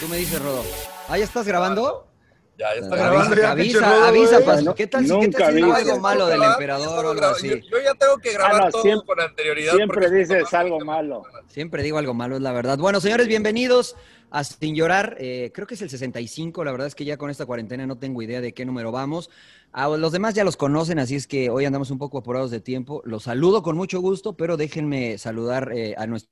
Tú me dices, Rodo. ¿Ah, ya estás grabando? Ya, ya está Avisa, grabando. ya, avisa, Rodo, avisa, eh. ¿Qué tal, si- ¿qué tal si algo malo del emperador o algo así? Yo, yo ya tengo que grabar Ah, no, todo siempre- con anterioridad. Siempre dices algo malo. Siempre digo algo malo, es la verdad. Bueno, señores, bienvenidos a Sin Llorar. Eh, creo que es el 65. La verdad es que ya con esta cuarentena no tengo idea de qué número vamos. A los demás ya los conocen, así es que hoy andamos un poco apurados de tiempo. Los saludo con mucho gusto, pero déjenme saludar eh, a nuestro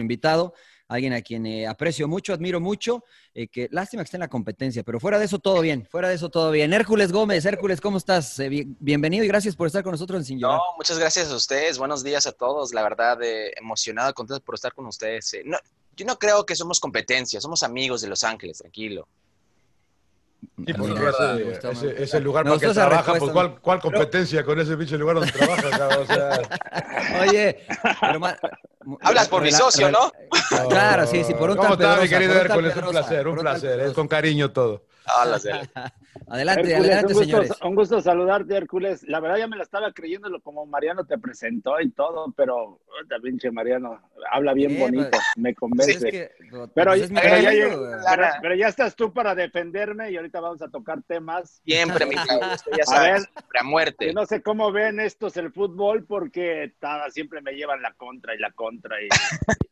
invitado, alguien a quien eh, aprecio mucho, admiro mucho. eh, que lástima que esté en la competencia, pero fuera de eso todo bien, fuera de eso todo bien. Hércules Gómez, Hércules, ¿cómo estás? Eh, bien- bienvenido y gracias por estar con nosotros en Sin Llorar. No, muchas gracias a ustedes. Buenos días a todos. La verdad, eh, emocionado, contento por estar con ustedes. No, yo no creo que somos competencia, somos amigos de Los Ángeles, tranquilo. Sí, ese, ese- me es el lugar para que trabaja. Pues. ¿cuál, ¿Cuál competencia con ese pinche lugar donde trabaja? cabrón? O sea, Oye, pero ma- Hablas por mi socio, ¿no? Claro, sí, sí, por un ¿Cómo está, mi querido Hércules? Un placer, un placer. Es con cariño todo. Él. Adelante, Hércules, adelante, un gusto, señores. un gusto saludarte, Hércules. La verdad ya me la estaba creyendo lo- como Mariano te presentó y todo, pero puta, pinche Mariano habla bien Eh, bonito, pues, me Pues convence. es que, pero, pues es mi pero ya, amigo, lleg- güey. pero- pero ya estás tú para defenderme y ahorita vamos a tocar temas. Siempre, mi usted ya A sabe, ver, siempre a muerte. Yo no sé cómo ven estos el fútbol porque ta- siempre me llevan la contra y la contra. Y-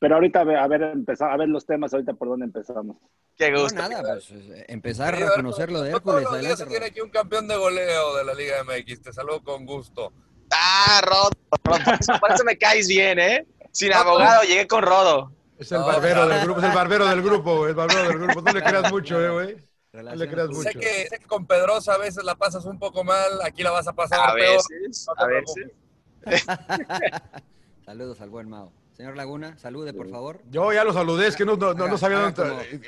pero ahorita a ver, a ver, empezar, a ver los temas ahorita por dónde empezamos. Qué No, gusto. nada, pues eh, empezar a reconocer lo de no todos Hércules. los días Adelante, se tiene aquí un campeón de goleo de la Liga MX. Te saludo con gusto. Ah, Rodo, Rodo, por eso, me caes bien, ¿eh? Sin abogado llegué con Rodo. Es el No, barbero del grupo, es el barbero del grupo, el barbero del grupo. No le creas mucho, eh, güey. No le creas mucho. Sé que, sé que con Pedrosa a veces la pasas un poco mal, aquí la vas a pasar A peor. veces, No a veces. Saludos al buen Mao. Señor Laguna, salude, por favor. Yo ya lo saludé, es que no, no, no, Haga- no sabía dónde.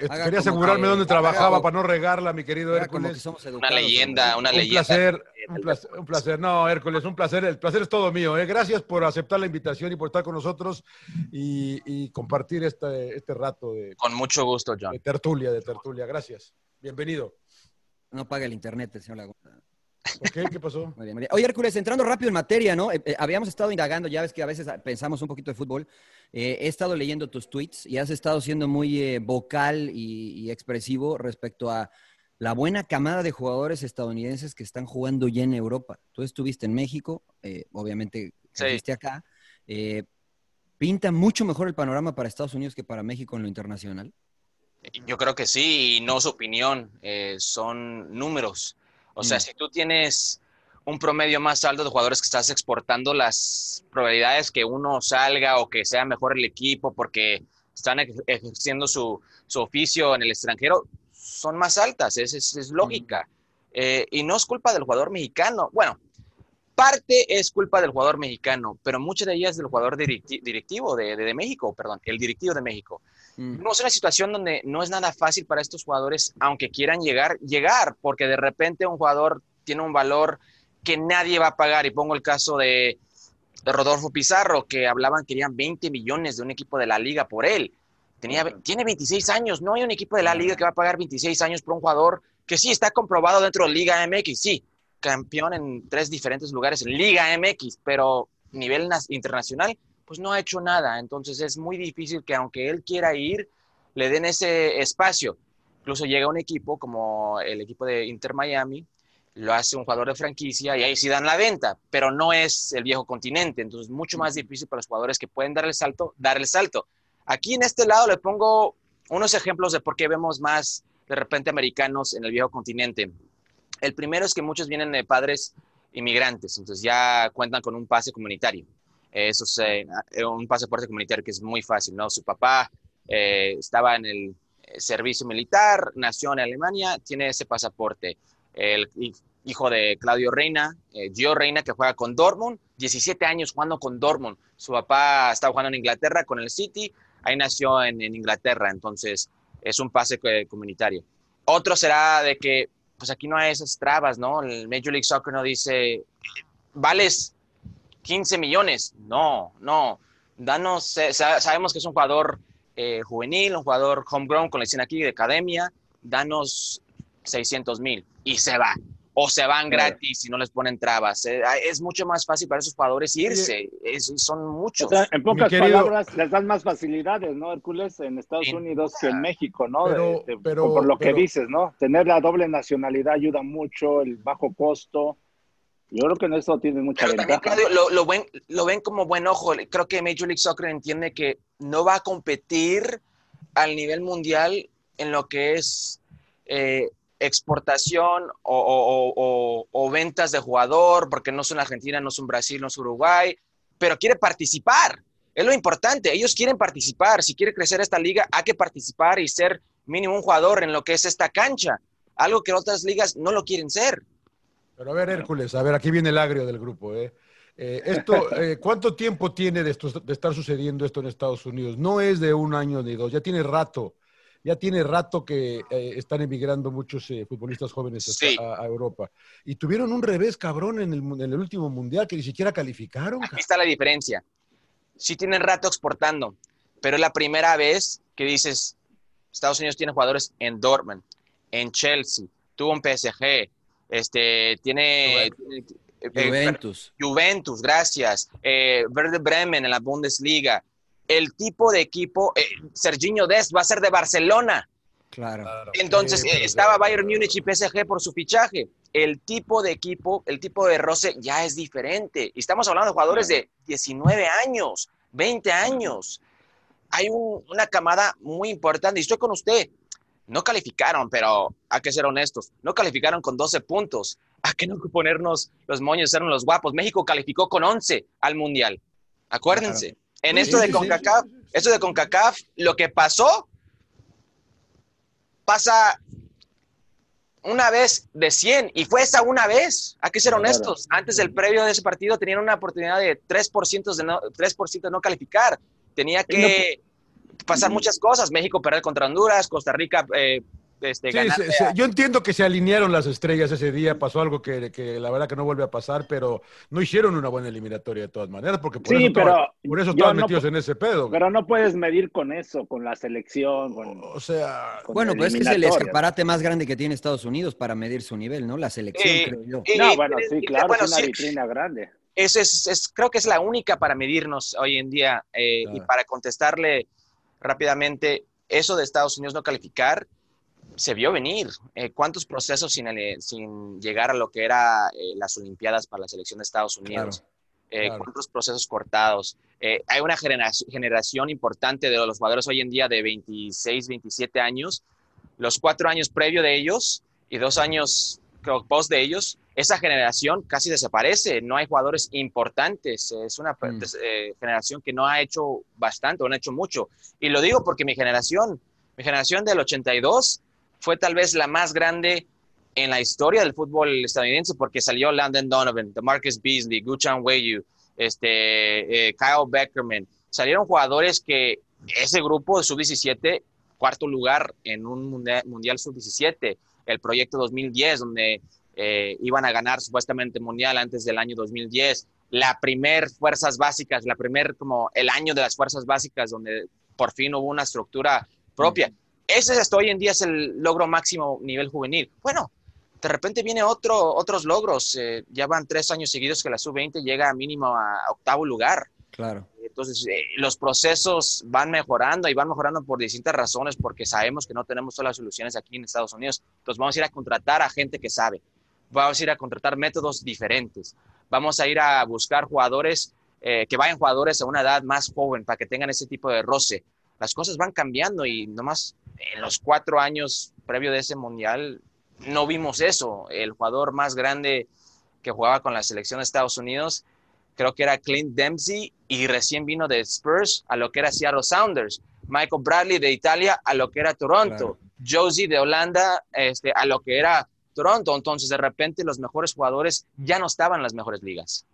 como- quería asegurarme que- dónde trabajaba haga- para no regarla, mi querido Era como que Hércules. somos Una leyenda, una Un leyenda. placer, un placer, un placer. No, Hércules, un placer. El placer es todo mío. ¿eh? Gracias por aceptar la invitación y por estar con nosotros y, y compartir este, este rato de, Con mucho gusto, John. de tertulia, de tertulia. Gracias. Bienvenido. No paga el internet, el señor Laguna. ¿Por qué? ¿Qué pasó? Muy bien, muy bien. Oye, Hércules, entrando rápido en materia, ¿no? Eh, eh, habíamos estado indagando, ya ves que a veces pensamos un poquito de fútbol. Eh, he estado leyendo tus tweets y has estado siendo muy eh, vocal y, y expresivo respecto a la buena camada de jugadores estadounidenses que están jugando ya en Europa. Tú estuviste en México, eh, obviamente Sí. estuviste acá. Eh, ¿Pinta mucho mejor el panorama para Estados Unidos que para México en lo internacional? Yo creo que sí, y no su opinión, eh, son números. O sea, Mm. si tú tienes un promedio más alto de jugadores que estás exportando, las probabilidades que uno salga o que sea mejor el equipo porque están ejerciendo su, su oficio en el extranjero son más altas, es, es- es lógica. Eh, y no es culpa del jugador mexicano. Bueno, parte es culpa del jugador mexicano, pero mucha de ella es del jugador directi- directivo de, de- de México, perdón, el directivo de México. Mm. No es una situación donde no es nada fácil para estos jugadores, aunque quieran llegar, llegar, porque de repente un jugador tiene un valor que nadie va a pagar. Y pongo el caso de, de Rodolfo Pizarro, que hablaban que querían 20 millones de un equipo de la liga por él. Tenía, tiene 26 años, no hay un equipo de la liga que va a pagar 26 años por un jugador que sí está comprobado dentro de Liga MX, sí, campeón en tres diferentes lugares en Liga MX, pero nivel internacional, pues no ha hecho nada. Entonces es muy difícil que aunque él quiera ir, le den ese espacio. Incluso llega un equipo como el equipo de Inter Miami, lo hace un jugador de franquicia y ahí sí dan la venta, pero no es el viejo continente, entonces es mucho más difícil para los jugadores que pueden dar el salto, dar el salto. Aquí en este lado le pongo unos ejemplos de por qué vemos más de repente americanos en el viejo continente. El primero es que muchos vienen de padres inmigrantes, entonces ya cuentan con un pase comunitario. Eso es eh, un pasaporte comunitario que es muy fácil, ¿no? Su papá eh, estaba en el servicio militar, nació en Alemania, tiene ese pasaporte. El hijo de Claudio Reina, eh, Gio Reina, que juega con Dortmund, 17 años jugando con Dortmund. Su papá estaba jugando en Inglaterra con el City, ahí nació en, Inglaterra, entonces es un pase comunitario. Otro será de que, pues aquí no hay esas trabas, ¿no? El Major League Soccer no dice, vales 15 millones. No, no. Danos, sabemos que es un jugador eh, juvenil, un jugador homegrown, con la escena aquí de academia. Danos 600 mil y se va o se van gratis y no les ponen trabas. Eh, es mucho más fácil para esos jugadores irse. son muchos. en pocas palabras, les dan más facilidades, ¿no, Hércules? En Estados Unidos que en México, ¿no? Pero, por lo que dices, ¿no? Tener la doble nacionalidad ayuda mucho, el bajo costo. Yo creo que en eso tiene mucha ventaja. lo, lo, lo ven como buen ojo. Creo que Major League Soccer entiende que no va a competir al nivel mundial en lo que es eh, exportación o, ventas de jugador, porque no son Argentina, no son Brasil, no son Uruguay, pero quiere participar. Es lo importante, ellos quieren participar. Si quiere crecer esta liga, hay que participar y ser mínimo un jugador en lo que es esta cancha, algo que otras ligas no lo quieren ser. Pero a ver, Hércules, a ver, aquí viene el agrio del grupo. ¿eh? eh esto, eh, ¿Cuánto tiempo tiene de, de estar sucediendo esto en Estados Unidos? No es de un año ni dos, ya tiene rato ya tiene rato que eh, están emigrando muchos futbolistas jóvenes a, Europa. Y tuvieron un revés, cabrón, en el, en el, último mundial, que ni siquiera calificaron. Aquí está la diferencia. Sí tienen rato exportando, pero es la primera vez que dices, Estados Unidos tiene jugadores en Dortmund, en Chelsea, tuvo un PSG, este, tiene... Juventus. Juventus, gracias. Verde Bremen en la Bundesliga el tipo de equipo, eh, Serginho Dest va a ser de Barcelona. Claro. Entonces eh, estaba Bayern Múnich y PSG por su fichaje. El tipo de equipo, el tipo de roce ya es diferente. Y estamos hablando de jugadores de 19 años, 20 años. Hay una camada muy importante. Y estoy con usted. No calificaron, pero hay que ser honestos. No calificaron con 12 puntos. Hay que no ponernos los moños, ser los guapos. México calificó con 11 al Mundial. Acuérdense. En esto de CONCACAF, esto de CONCACAF, lo que pasó pasa una vez de 100 y fue esa una vez. Hay que ser honestos. Antes del previo de ese partido tenían una oportunidad de 3% de no, 3 de no calificar. Tenía que pasar muchas cosas. México perder contra Honduras, Costa Rica eh, este, yo entiendo que se alinearon las estrellas ese día, pasó algo que, la verdad que no vuelve a pasar, pero no hicieron una buena eliminatoria de todas maneras, porque por eso, pero por eso estaban metidos en ese pedo. Pero no puedes medir con eso, con la selección. o sea, bueno, pues es que es el escaparate más grande que tiene Estados Unidos para medir su nivel, ¿no? La selección, eh, creo yo. no, bueno, sí, claro, es una vitrina grande. Eso es, creo que es la única para medirnos hoy en día eh, y para contestarle rápidamente eso de Estados Unidos no calificar se vio venir. Eh, ¿Cuántos procesos sin, sin, llegar a lo que era eh, las Olimpiadas para la selección de Estados Unidos? Eh, ¿Cuántos procesos cortados? hay una generación, importante de los jugadores hoy en día de 26, 27 años. Los cuatro años previo de ellos y dos años post de ellos, esa generación casi desaparece. No hay jugadores importantes. Es una mm. generación que no ha hecho bastante, no ha hecho mucho. Y lo digo porque mi generación, mi generación del 82, fue tal vez la más grande en la historia del fútbol estadounidense porque salió Landon Donovan, Marcus Beasley, Guchan Weyu, este, eh, Kyle Beckerman. Salieron jugadores que ese grupo de sub-17, cuarto lugar en un mundial, sub-17, el proyecto 2010, donde eh, iban a ganar supuestamente mundial antes del año 2010, la primer fuerzas básicas, la primer como el año de las fuerzas básicas, donde por fin hubo una estructura propia. Ese hasta hoy en día es el logro máximo nivel juvenil. Bueno, de repente viene otro, otros logros. Eh, ya van tres años seguidos que la sub-20 llega mínimo a, octavo lugar. Claro. Entonces, eh, los procesos van mejorando y van mejorando por distintas razones, porque sabemos que no tenemos todas las soluciones aquí en Estados Unidos. Entonces, vamos a ir a contratar a gente que sabe. vamos a ir a contratar métodos diferentes, vamos a ir a buscar jugadores eh, que vayan jugadores a una edad más joven para que tengan ese tipo de roce. Las cosas van cambiando y nomás en los cuatro años previo de ese mundial no vimos eso. El jugador más grande que jugaba con la selección de Estados Unidos creo que era Clint Dempsey y recién vino de Spurs a lo que era Seattle Sounders. Michael Bradley de Italia a lo que era Toronto. Josie de Holanda este, a lo que era Toronto. Entonces, de repente, los mejores jugadores ya no estaban en las mejores ligas.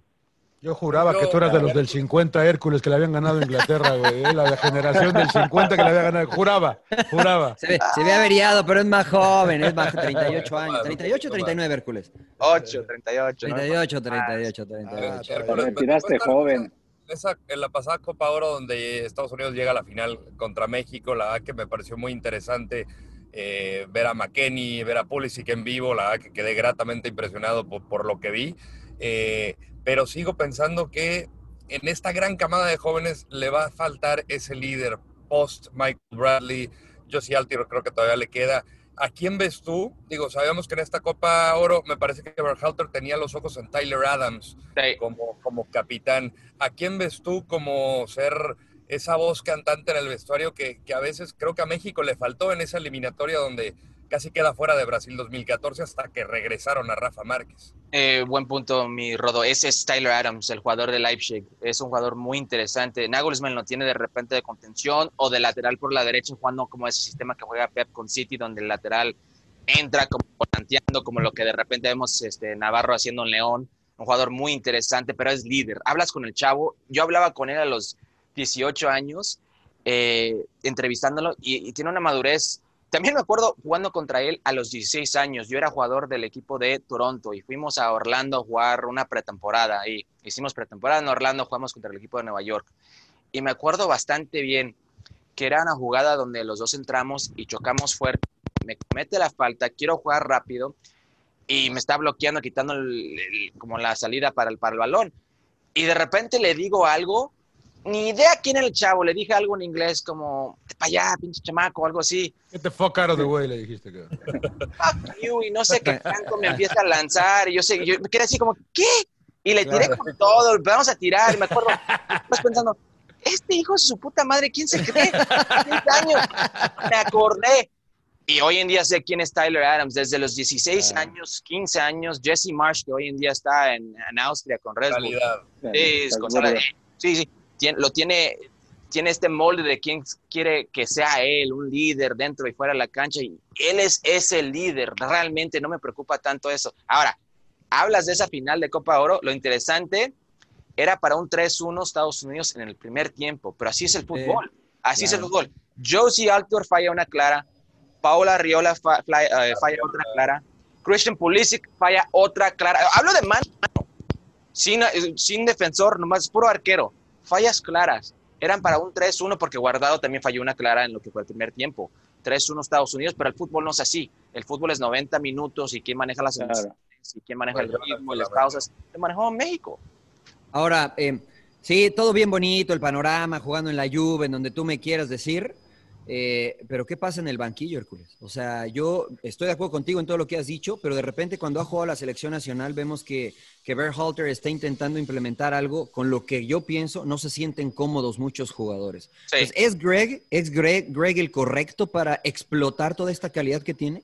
Yo juraba que tú eras de los del 50 Hércules que le habían ganado a Inglaterra, güey. ¿eh? La generación del 50 que le había ganado. Juraba, juraba. Se ve, se ve averiado, pero es más joven, es más 38 años. ¿38 o 39 Hércules? 8, 38. 38, 38, 38. retiraste joven. Esa, en la pasada Copa Oro donde Estados Unidos llega a la final contra México, la verdad que me pareció muy interesante eh, ver a McKenny, ver a Pulisic en vivo, la verdad que quedé gratamente impresionado por, por lo que vi. Eh, pero sigo pensando que en esta gran camada de jóvenes le va a faltar ese líder post Michael Bradley, Josie Altiro creo que todavía le queda. ¿A quién ves tú? Digo, sabíamos que en esta Copa Oro me parece que Berhalter tenía los ojos en Tyler Adams como, como capitán. ¿A quién ves tú como ser esa voz cantante en el vestuario que, que a veces creo que a México le faltó en esa eliminatoria donde casi queda fuera de Brasil 2014 hasta que regresaron a Rafa Márquez. Eh, buen punto, mi Rodo. Ese es Tyler Adams, el jugador de Leipzig. Es un jugador muy interesante. Nagelsmann lo tiene de repente de contención o de lateral por la derecha, jugando como ese sistema que juega Pep con City, donde el lateral entra como planteando, como lo que de repente vemos este, Navarro haciendo en León. Un jugador muy interesante, pero es líder. Hablas con el chavo. Yo hablaba con él a los 18 años, eh, entrevistándolo, y tiene una madurez también me acuerdo jugando contra él a los 16 años. Yo era jugador del equipo de Toronto y fuimos a Orlando a jugar una pretemporada. Y hicimos pretemporada en Orlando, jugamos contra el equipo de Nueva York. Y me acuerdo bastante bien que era una jugada donde los dos entramos y chocamos fuerte. Me comete la falta, quiero jugar rápido y me está bloqueando, quitando como la salida para el, para el balón. Y de repente le digo algo ni idea quién era el chavo. Le dije algo en inglés como, para allá, pinche chamaco, algo así. Get the fuck out of the way, le dijiste. Que... fuck you, y no sé qué tanto me empieza a lanzar. Y yo sé, yo me quedé así como, ¿qué? Y le tiré con todo, vamos a tirar. Y me acuerdo, pues pensando, este hijo de su puta madre, ¿quién se cree? años. Me acordé. Y hoy en día sé quién es Tyler Adams. Desde los 16 años, 15 años, Jesse Marsh, que hoy en día está en, en Austria con Red Bull. Sí, sí, sí lo tiene, tiene este molde de quien quiere que sea él, un líder dentro y fuera de la cancha, y él es ese líder, realmente no me preocupa tanto eso. Ahora, hablas de esa final de Copa Oro, lo interesante era para un 3-1 Estados Unidos en el primer tiempo, pero así es el fútbol, así es el fútbol. Josie Altor falla una clara, Paola Riola eh, falla otra clara, Christian Pulisic falla otra clara. Hablo de mano, sin, sin defensor, nomás puro arquero fallas claras. Eran para un 3-1 porque Guardado también falló una clara en lo que fue el primer tiempo. 3-1 Estados Unidos, pero el fútbol no es así. El fútbol es 90 minutos y quién maneja las claro. y quién maneja el ritmo y las pausas. Se manejó en México. Ahora, eh, sí, todo bien bonito, el panorama, jugando en la lluvia, en donde tú me quieras decir, eh, pero ¿qué pasa en el banquillo, Hércules? O sea, yo estoy de acuerdo contigo en todo lo que has dicho, pero de repente cuando ha jugado la selección nacional vemos que, que Berhalter está intentando implementar algo con lo que yo pienso no se sienten cómodos muchos jugadores. ¿Es Greg, es Greg, Greg el correcto para explotar toda esta calidad que tiene?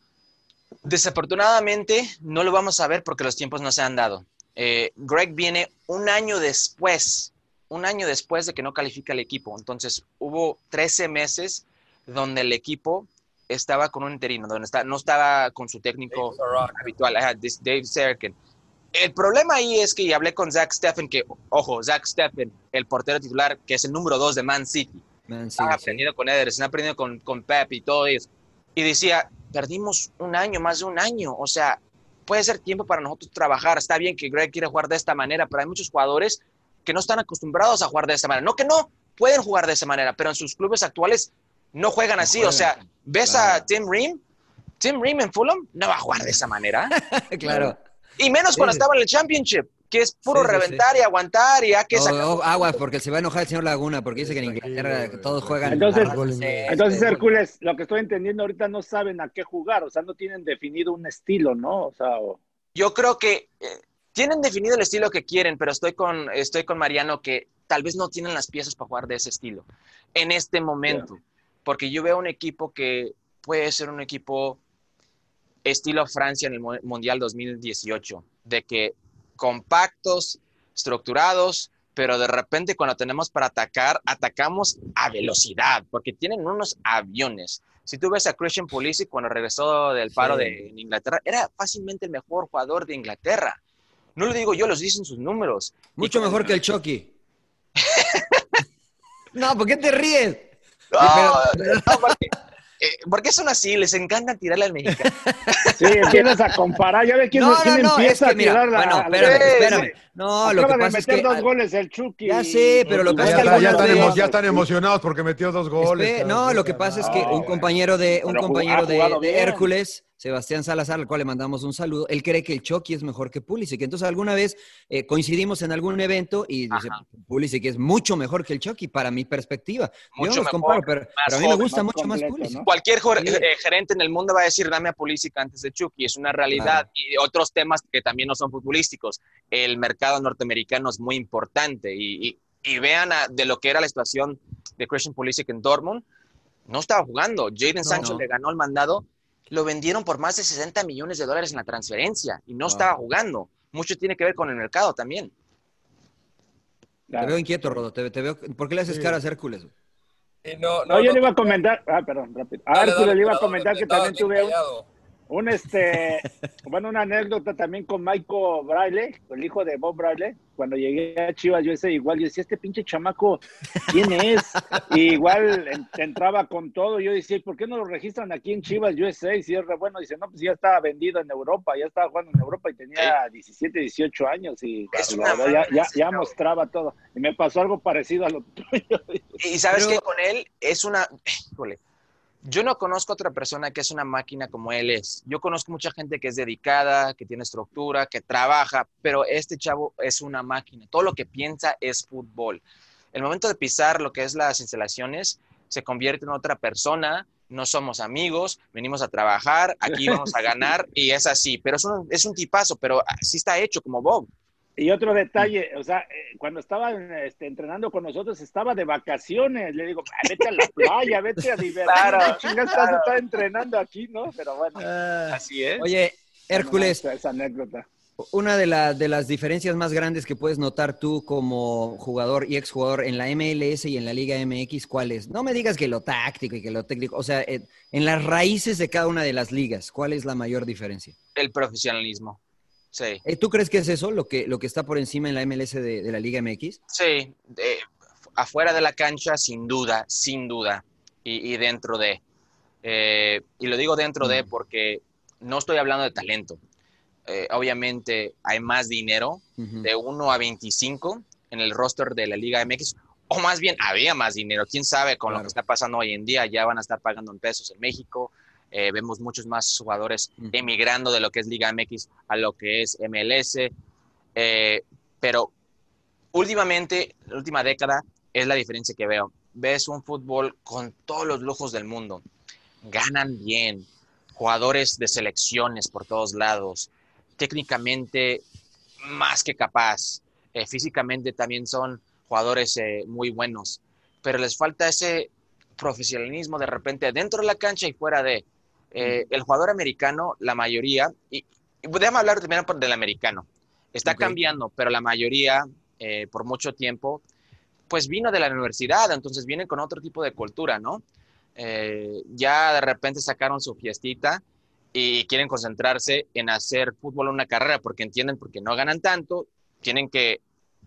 Desafortunadamente no lo vamos a ver porque los tiempos no se han dado. Eh, Greg viene un año después, un año después de que no califica el equipo. Entonces hubo 13 meses donde el equipo estaba con un interino, donde está, no estaba con su técnico habitual, Dave Serkin. El problema ahí es que hablé con Zach Steffen, que, ojo, Zach Steffen, el portero titular, que es el número dos de Man City. ha aprendido con Ederson, ha aprendido con, con Pep y todo eso. Y decía, perdimos un año, más de un año. O sea, puede ser tiempo para nosotros trabajar. Está bien que Greg quiere jugar de esta manera, pero hay muchos jugadores que no están acostumbrados a jugar de esta manera. No que no, pueden jugar de esa manera, pero en sus clubes actuales no juegan así. O sea, ves a Tim Ream, Tim Ream en Fulham no va a jugar de esa manera. claro. Y menos cuando estaba en el Championship, que es puro reventar y aguantar y a que agua, porque se va a enojar el señor Laguna, porque dice que en Inglaterra todos juegan. Entonces, entonces Hércules, lo que estoy entendiendo ahorita no saben a qué jugar, o sea, no tienen definido un estilo, ¿no? O sea, Yo creo que eh, tienen definido el estilo que quieren, pero estoy con, estoy con Mariano que tal vez no tienen las piezas para jugar de ese estilo en este momento. Porque yo veo un equipo que puede ser un equipo estilo Francia en el Mundial 2018, de que compactos, estructurados, pero de repente cuando tenemos para atacar, atacamos a velocidad, porque tienen unos aviones. Si tú ves a Christian Pulisic cuando regresó del paro de Inglaterra, era fácilmente el mejor jugador de Inglaterra. No lo digo yo, los dicen sus números. Mucho mejor que el Chucky. no, ¿por qué te ríes? Eh, ¿Por qué son así? Les encanta tirarle al mexicano. Sí, empiezas a comparar. Ya ve quién, no, quién no, empieza a tirar la. Bueno, espérame, espérame. No, lo que pasa de es que. dos goles el Chucky. Ya sé, pero lo que pasa es que. Ya, están, ya están emocionados porque metió dos goles. no, lo que pasa es que un compañero de, un compañero de, de Hércules Sebastián Salazar, al cual le mandamos un saludo, él cree que el Chucky es mejor que Pulisic. Entonces, alguna vez eh, coincidimos en algún evento y dice, Pulisic es mucho mejor que el Chucky, para mi perspectiva. Yo no los comparo, pero, a mí me gusta mucho más Pulisic. Cualquier eh, gerente en el mundo va a decir, dame a Pulisic antes de Chucky. Es una realidad. Y otros temas que también no son futbolísticos. El mercado norteamericano es muy importante y, vean de lo que era la situación de Christian Pulisic en Dortmund. No estaba jugando. Jaden Sancho le ganó el mandado lo vendieron por más de 60 millones de dólares en la transferencia y no estaba jugando. Mucho tiene que ver con el mercado también. Te veo inquieto, Rodo. Te, veo... ¿Por qué le haces caras a Hércules? no, no, yo le iba a comentar. Ah, perdón, rápido. A Hércules le iba a comentar que también tuve un, un, este, bueno, una anécdota también con Michael Braille, el hijo de Bob Braille. Cuando llegué a Chivas, yo ese igual, yo decía, este pinche chamaco, ¿quién es? Y igual entraba con todo. Yo decía, ¿por qué no lo registran aquí en Chivas USA? Y si es re bueno, dice, no, pues ya estaba vendido en Europa, ya estaba jugando en Europa y tenía 17, 18 años y ya, ya, mostraba todo. Y me pasó algo parecido a lo tuyo. Y sabes que con él es una, híjole, yo no conozco a otra persona que es una máquina como él es. Yo conozco mucha gente que es dedicada, que tiene estructura, que trabaja, pero este chavo es una máquina. Todo lo que piensa es fútbol. El momento de pisar lo que es las instalaciones, se convierte en otra persona. No somos amigos, venimos a trabajar, aquí vamos a ganar y es así. Pero es un, es un tipazo, pero así está hecho como Bob. Y otro detalle, o sea, eh, cuando estaba este, entrenando con nosotros, estaba de vacaciones. Le digo, ah, vete a la playa, vete a divertirte. Claro, chingas claro. estás, entrenando aquí, ¿no? Pero bueno, ah. así es. Oye, Hércules. esa anécdota. Una de, de, las diferencias más grandes que puedes notar tú como jugador y exjugador en la MLS y en la Liga MX, ¿cuál es? No me digas que lo táctico y que lo técnico, o sea, en las raíces de cada una de las ligas, ¿cuál es la mayor diferencia? El profesionalismo. Sí. Eh, ¿Tú crees que es eso lo que, lo que está por encima en la MLS de, la Liga MX? Sí, afuera de la cancha, sin duda, sin duda. Y, dentro de. Eh, y lo digo dentro de mm. porque no estoy hablando de talento. Eh, obviamente hay más dinero, de 1 a 25 en el roster de la Liga MX, o más bien había más dinero. Quién sabe con lo que está pasando hoy en día, ya van a estar pagando en pesos en México. Eh, vemos muchos más jugadores emigrando de lo que es Liga MX a lo que es MLS. Eh, pero últimamente, la última década, es la diferencia que veo. Ves un fútbol con todos los lujos del mundo. Ganan bien, jugadores de selecciones por todos lados, técnicamente más que capaz, eh, físicamente también son jugadores muy buenos, pero les falta ese profesionalismo de repente dentro de la cancha y fuera de. Eh, el jugador americano, la mayoría, y, y déjame hablar primero del americano, está cambiando, pero la mayoría, eh, por mucho tiempo, pues vino de la universidad, entonces vienen con otro tipo de cultura, ¿no? Eh, ya de repente sacaron su fiestita y quieren concentrarse en hacer fútbol una carrera porque entienden porque no ganan tanto, tienen que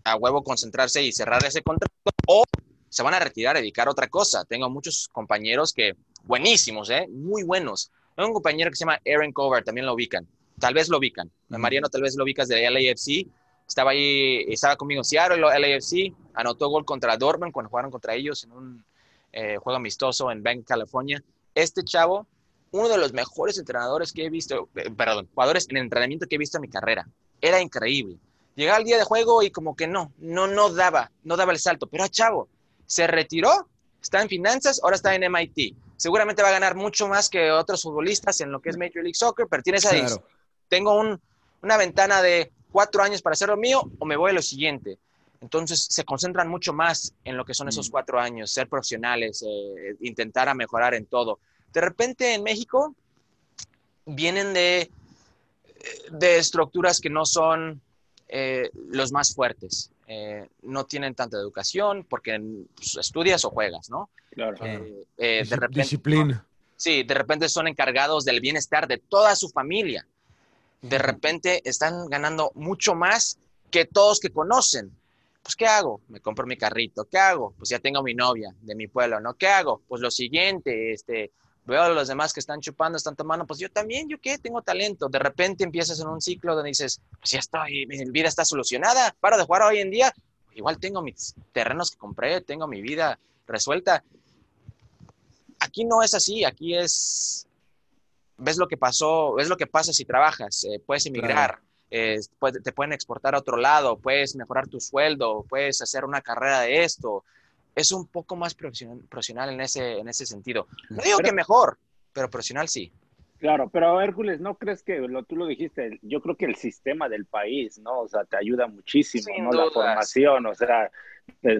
a huevo concentrarse y cerrar ese contrato o se van a retirar a dedicar a otra cosa. Tengo muchos compañeros que buenísimos, ¿eh? Muy buenos. Tengo un compañero que se llama Aaron Cover, también lo ubican. Tal vez lo ubican. Mariano, tal vez lo ubicas de LAFC. Estaba ahí, estaba conmigo en Seattle, LAFC. Anotó gol contra Dortmund cuando jugaron contra ellos en un eh, juego amistoso en Bank, California. Este chavo, uno de los mejores entrenadores que he visto, eh, perdón, jugadores en entrenamiento que he visto en mi carrera. Era increíble. Llegaba el día de juego y como que no, no, no daba, no daba el salto. Pero a chavo, se retiró, está en finanzas, ahora está en MIT seguramente va a ganar mucho más que otros futbolistas en lo que es Major League Soccer, pero tiene esa Tengo un, una ventana de cuatro años para hacer lo mío o me voy a lo siguiente. Entonces se concentran mucho más en lo que son esos mm. cuatro años, ser profesionales, eh, intentar a mejorar en todo. De repente en México vienen de, de estructuras que no son eh, los más fuertes. Eh, no tienen tanta educación porque pues, estudias o juegas, ¿no? Claro. de repente, Disciplina. Sí, de repente son encargados del bienestar de toda su familia. De repente están ganando mucho más que todos que conocen. Pues, ¿qué hago? Me compro mi carrito. ¿Qué hago? Pues ya tengo mi novia de mi pueblo, ¿no? ¿Qué hago? Pues lo siguiente, este, veo a los demás que están chupando, están tomando, pues yo también, ¿yo qué? Tengo talento. De repente empiezas en un ciclo donde dices, pues ya estoy, mi vida está solucionada, paro de jugar hoy en día, igual tengo mis terrenos que compré, tengo mi vida resuelta aquí no es así, aquí es, ves lo que pasó, ves lo que pasa si trabajas, eh, puedes emigrar, eh, te pueden exportar a otro lado, puedes mejorar tu sueldo, puedes hacer una carrera de esto. Es un poco más profesional, en, ese, en ese sentido. No digo que mejor, pero profesional sí. Claro, pero Hércules, ¿no crees que lo, tú lo dijiste? Yo creo que el sistema del país, ¿no? O sea, te ayuda muchísimo, ¿no? La formación, o sea,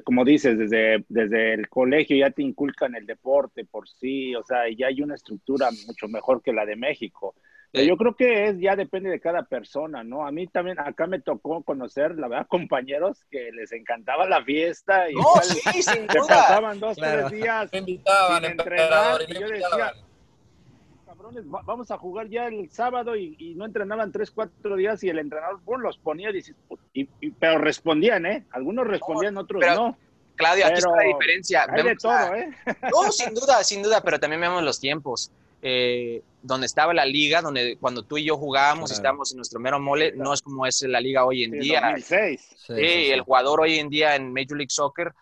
como dices, desde, desde el colegio ya te inculcan el deporte por sí, o sea, ya hay una estructura mucho mejor que la de México. Pero yo creo que es, ya depende de cada persona, ¿no? A mí también, acá me tocó conocer, la verdad, compañeros que les encantaba la fiesta y no, sí, sin se pasaban dos, tres días me invitaban, sin entrenar, y yo decía, vamos a jugar ya el sábado y, no entrenaban tres, cuatro días y el entrenador los ponía, y, pero respondían, ¿eh? Algunos respondían, otros no. Claudio, aquí está la diferencia. Hay de todo, ¿eh? No, sin duda, sin duda, pero también vemos los tiempos. Eh, donde estaba la liga, donde cuando tú y yo jugábamos y estábamos en nuestro mero mole, no es como es la liga hoy en día. 2006. Sí, el jugador hoy en día en Major League Soccer,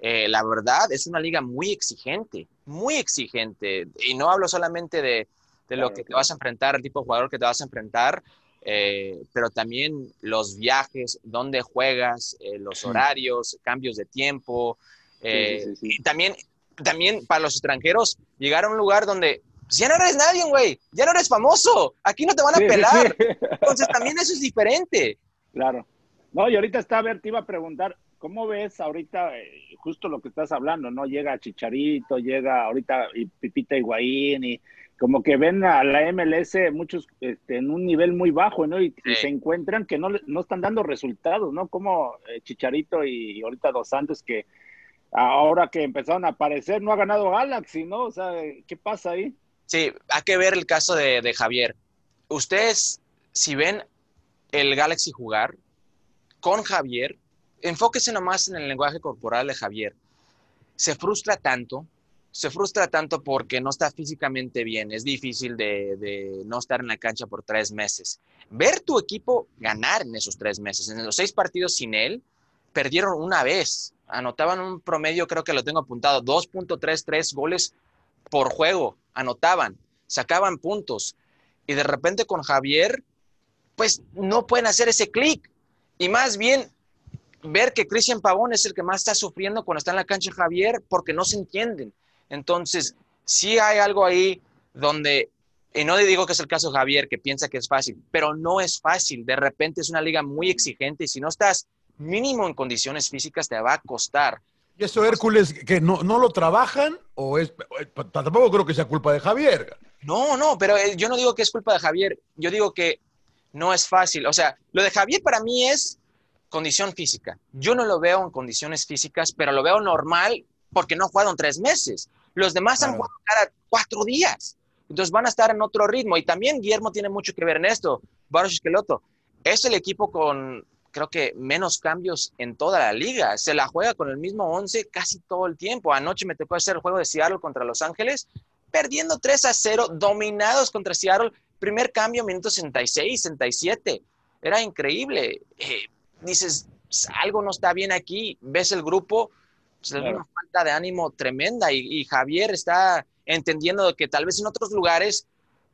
eh, la verdad, es una liga muy exigente, muy exigente. Y no hablo solamente de, de lo que te vas a enfrentar, el tipo de jugador que te vas a enfrentar, eh, pero también los viajes, dónde juegas, eh, los horarios, cambios de tiempo. Eh, y también, también para los extranjeros, llegar a un lugar donde pues, ya no eres nadie, güey, ya no eres famoso, aquí no te van a pelar. Entonces también eso es diferente. Claro. No, y ahorita está, a ver, te iba a preguntar, ¿cómo ves ahorita justo lo que estás hablando, no? Llega Chicharito, llega ahorita y Pipita Higuaín y como que ven a la MLS muchos este, en un nivel muy bajo, ¿no? Y, se encuentran que no, no están dando resultados, ¿no? Como eh, Chicharito y, ahorita Dos Santos que ahora que empezaron a aparecer no ha ganado Galaxy, ¿no? O sea, ¿qué pasa ahí? Sí, hay que ver el caso de, Javier. Ustedes, si ven el Galaxy jugar con Javier, enfóquese nomás en el lenguaje corporal de Javier. Se frustra tanto, se frustra tanto porque no está físicamente bien. Es difícil de, no estar en la cancha por tres meses. Ver tu equipo ganar en esos tres meses. En los seis partidos sin él, perdieron una vez. Anotaban un promedio, creo que lo tengo apuntado, 2.33 goles por juego. Anotaban, sacaban puntos. Y de repente con Javier, pues no pueden hacer ese clic. Y más bien ver que Cristian Pavón es el que más está sufriendo cuando está en la cancha Javier porque no se entienden entonces, sí hay algo ahí donde, y no digo que es el caso de Javier, que piensa que es fácil, pero no es fácil. De repente es una liga muy exigente y si no estás mínimo en condiciones físicas te va a costar. ¿Y eso Hércules que no, no lo trabajan o es tampoco creo que sea culpa de Javier? No, no, pero eh, yo no digo que es culpa de Javier, yo digo que no es fácil. O sea, lo de Javier para mí es condición física. Yo no lo veo en condiciones físicas, pero lo veo normal porque no jugaron tres meses. Los demás han jugado cada cuatro días. Entonces van a estar en otro ritmo. Y también Guillermo tiene mucho que ver en esto. Baros Esqueloto es el equipo con, creo que, menos cambios en toda la liga. Se la juega con el mismo 11 casi todo el tiempo. Anoche me tocó hacer el juego de Seattle contra Los Ángeles, perdiendo 3 a 0, dominados contra Seattle. Primer cambio, minuto 66, 67. Era increíble. Eh, dices, algo no está bien aquí. Ves el grupo pues, es una falta de ánimo tremenda y, Javier está entendiendo que tal vez en otros lugares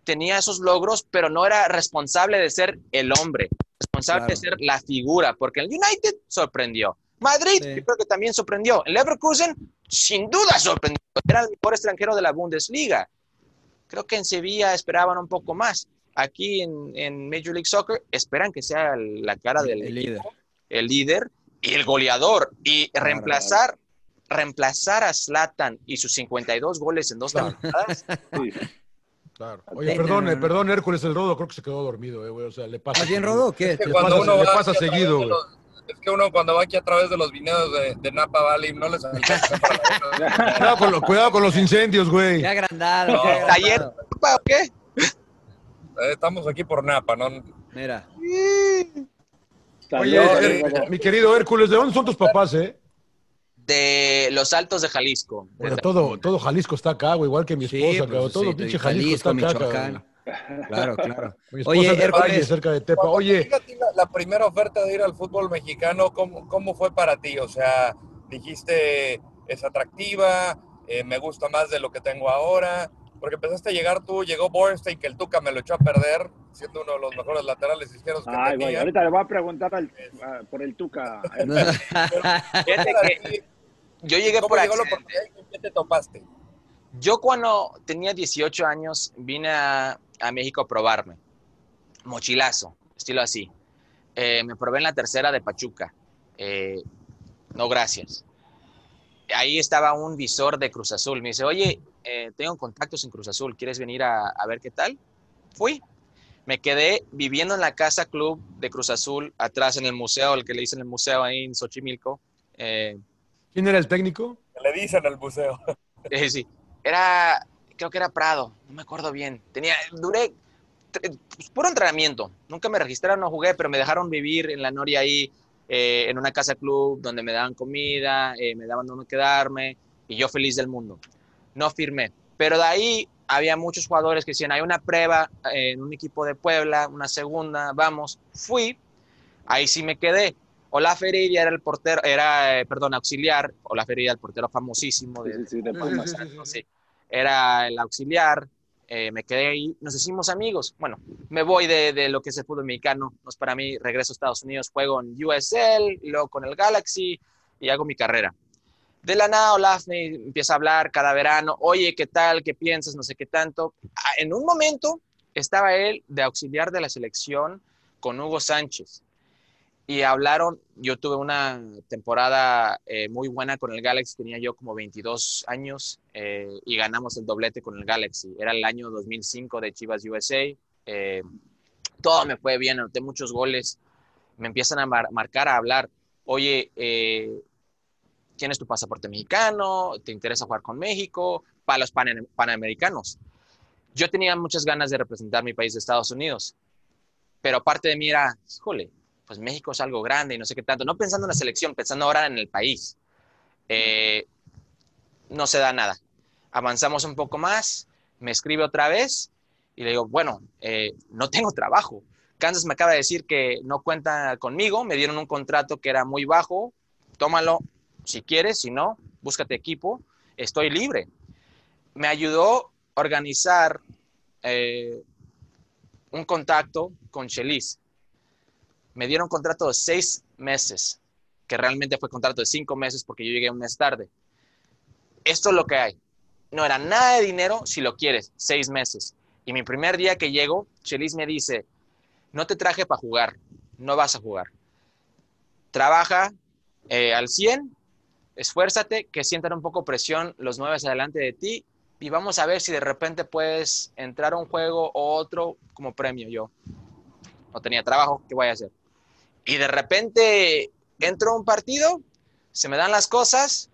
tenía esos logros, pero no era responsable de ser el hombre, responsable de ser la figura, porque el United sorprendió. Madrid, creo que también sorprendió. El Leverkusen, sin duda sorprendió. Era el mejor extranjero de la Bundesliga. Creo que en Sevilla esperaban un poco más. aquí en, Major League Soccer, esperan que sea la cara del el líder. el líder y el goleador. Y reemplazar, reemplazar a Slatan y sus 52 goles en dos temporadas. Claro. Oye, perdón, eh, perdón, Hércules el Rodo, creo que se quedó dormido, eh, güey. O sea, le pasa. bien Rodo? ¿Qué? Le pasa, le pasa seguido, güey. Es que uno cuando va aquí a través de los viñedos de, Napa Valley no les alcanza cuidado, con cuidado con los incendios, güey. Qué agrandado. ¿Taller o qué? Eh, estamos aquí por Napa, ¿no? Mira. Oye, mi querido Hércules, ¿de dónde son tus papás, eh? De los Altos de Jalisco. Bueno, todo, todo Jalisco está acá, güey, igual que mi esposa, pues, todo pinche Jalisco, está acá. Claro, claro. Oye, Hércules, cerca de Tepa. Oye, la, primera oferta de ir al fútbol mexicano, ¿cómo, cómo fue para ti? O sea, dijiste, es atractiva, eh, me gusta más de lo que tengo ahora, porque empezaste a llegar tú, llegó Bornstein, que el Tuca me lo echó a perder, siendo uno de los mejores laterales izquierdos que Ay, tenía. ahorita le voy a preguntar por el Tuca. Yo llegué por llegó ¿Qué te topaste? Yo cuando tenía 18 años vine a, México a probarme. Mochilazo, estilo así. Eh, me probé en la tercera de Pachuca. Eh, no, gracias. Ahí estaba un visor de Cruz Azul. Me dice, oye, eh, tengo contactos en Cruz Azul. ¿Quieres venir a, a, ver qué tal? Fui. Me quedé viviendo en la casa club de Cruz Azul, atrás en el museo, el que le dicen el museo ahí en Xochimilco. Eh, ¿Quién era el técnico? Le dicen el museo. Sí, sí. Era, creo que era Prado, no me acuerdo bien. Tenía, duré pues, puro entrenamiento. Nunca me registraron, no jugué, pero me dejaron vivir en la Noria ahí, eh, en una casa club, donde me daban comida, eh, me daban donde quedarme, y yo feliz del mundo. No firmé. Pero de ahí había muchos jugadores que decían, hay una prueba en un equipo de Puebla, una segunda, vamos. Fui, ahí sí me quedé. Olaf Heredia era el portero, era, eh, perdón, auxiliar. Olaf Heredia, el portero famosísimo de, sí, sí, Era el auxiliar. Eh, me quedé ahí, nos hicimos amigos. Bueno, me voy de, de, lo que es el fútbol mexicano. No es para mí, regreso a Estados Unidos, juego en USL, y luego con el Galaxy y hago mi carrera. De la nada, Olaf me empieza a hablar cada verano. Oye, ¿qué tal? ¿Qué piensas? No sé qué tanto. Ah, en un momento estaba él de auxiliar de la selección con Hugo Sánchez y hablaron, yo tuve una temporada eh, muy buena con el Galaxy, tenía yo como 22 años eh, y ganamos el doblete con el Galaxy. Era el año 2005 de Chivas USA. Eh, todo me fue bien, anoté muchos goles. Me empiezan a marcar, a hablar. Oye, ¿tienes tu pasaporte mexicano? ¿Te interesa jugar con México? Para los panamericanos. Yo tenía muchas ganas de representar mi país de Estados Unidos, pero aparte de mí era, híjole, pues México es algo grande y no sé qué tanto. No pensando en la selección, pensando ahora en el país. Eh, no se da nada. Avanzamos un poco más, me escribe otra vez y le digo, bueno, eh, no tengo trabajo. Kansas me acaba de decir que no cuenta conmigo, me dieron un contrato que era muy bajo, tómalo si quieres, si no, búscate equipo, estoy libre. Me ayudó a organizar eh, un contacto con Chelis me dieron contrato de seis meses, que realmente fue contrato de cinco meses porque yo llegué un mes tarde. Esto es lo que hay. No era nada de dinero si lo quieres, seis meses. Y mi primer día que llego, Chelis me dice, no te traje para jugar, no vas a jugar. Trabaja eh, al 100, esfuérzate, que sientan un poco presión los nueve adelante de ti y vamos a ver si de repente puedes entrar a un juego o otro como premio. Yo no tenía trabajo, ¿qué voy a hacer? Y de repente entro a un partido, se me dan las cosas,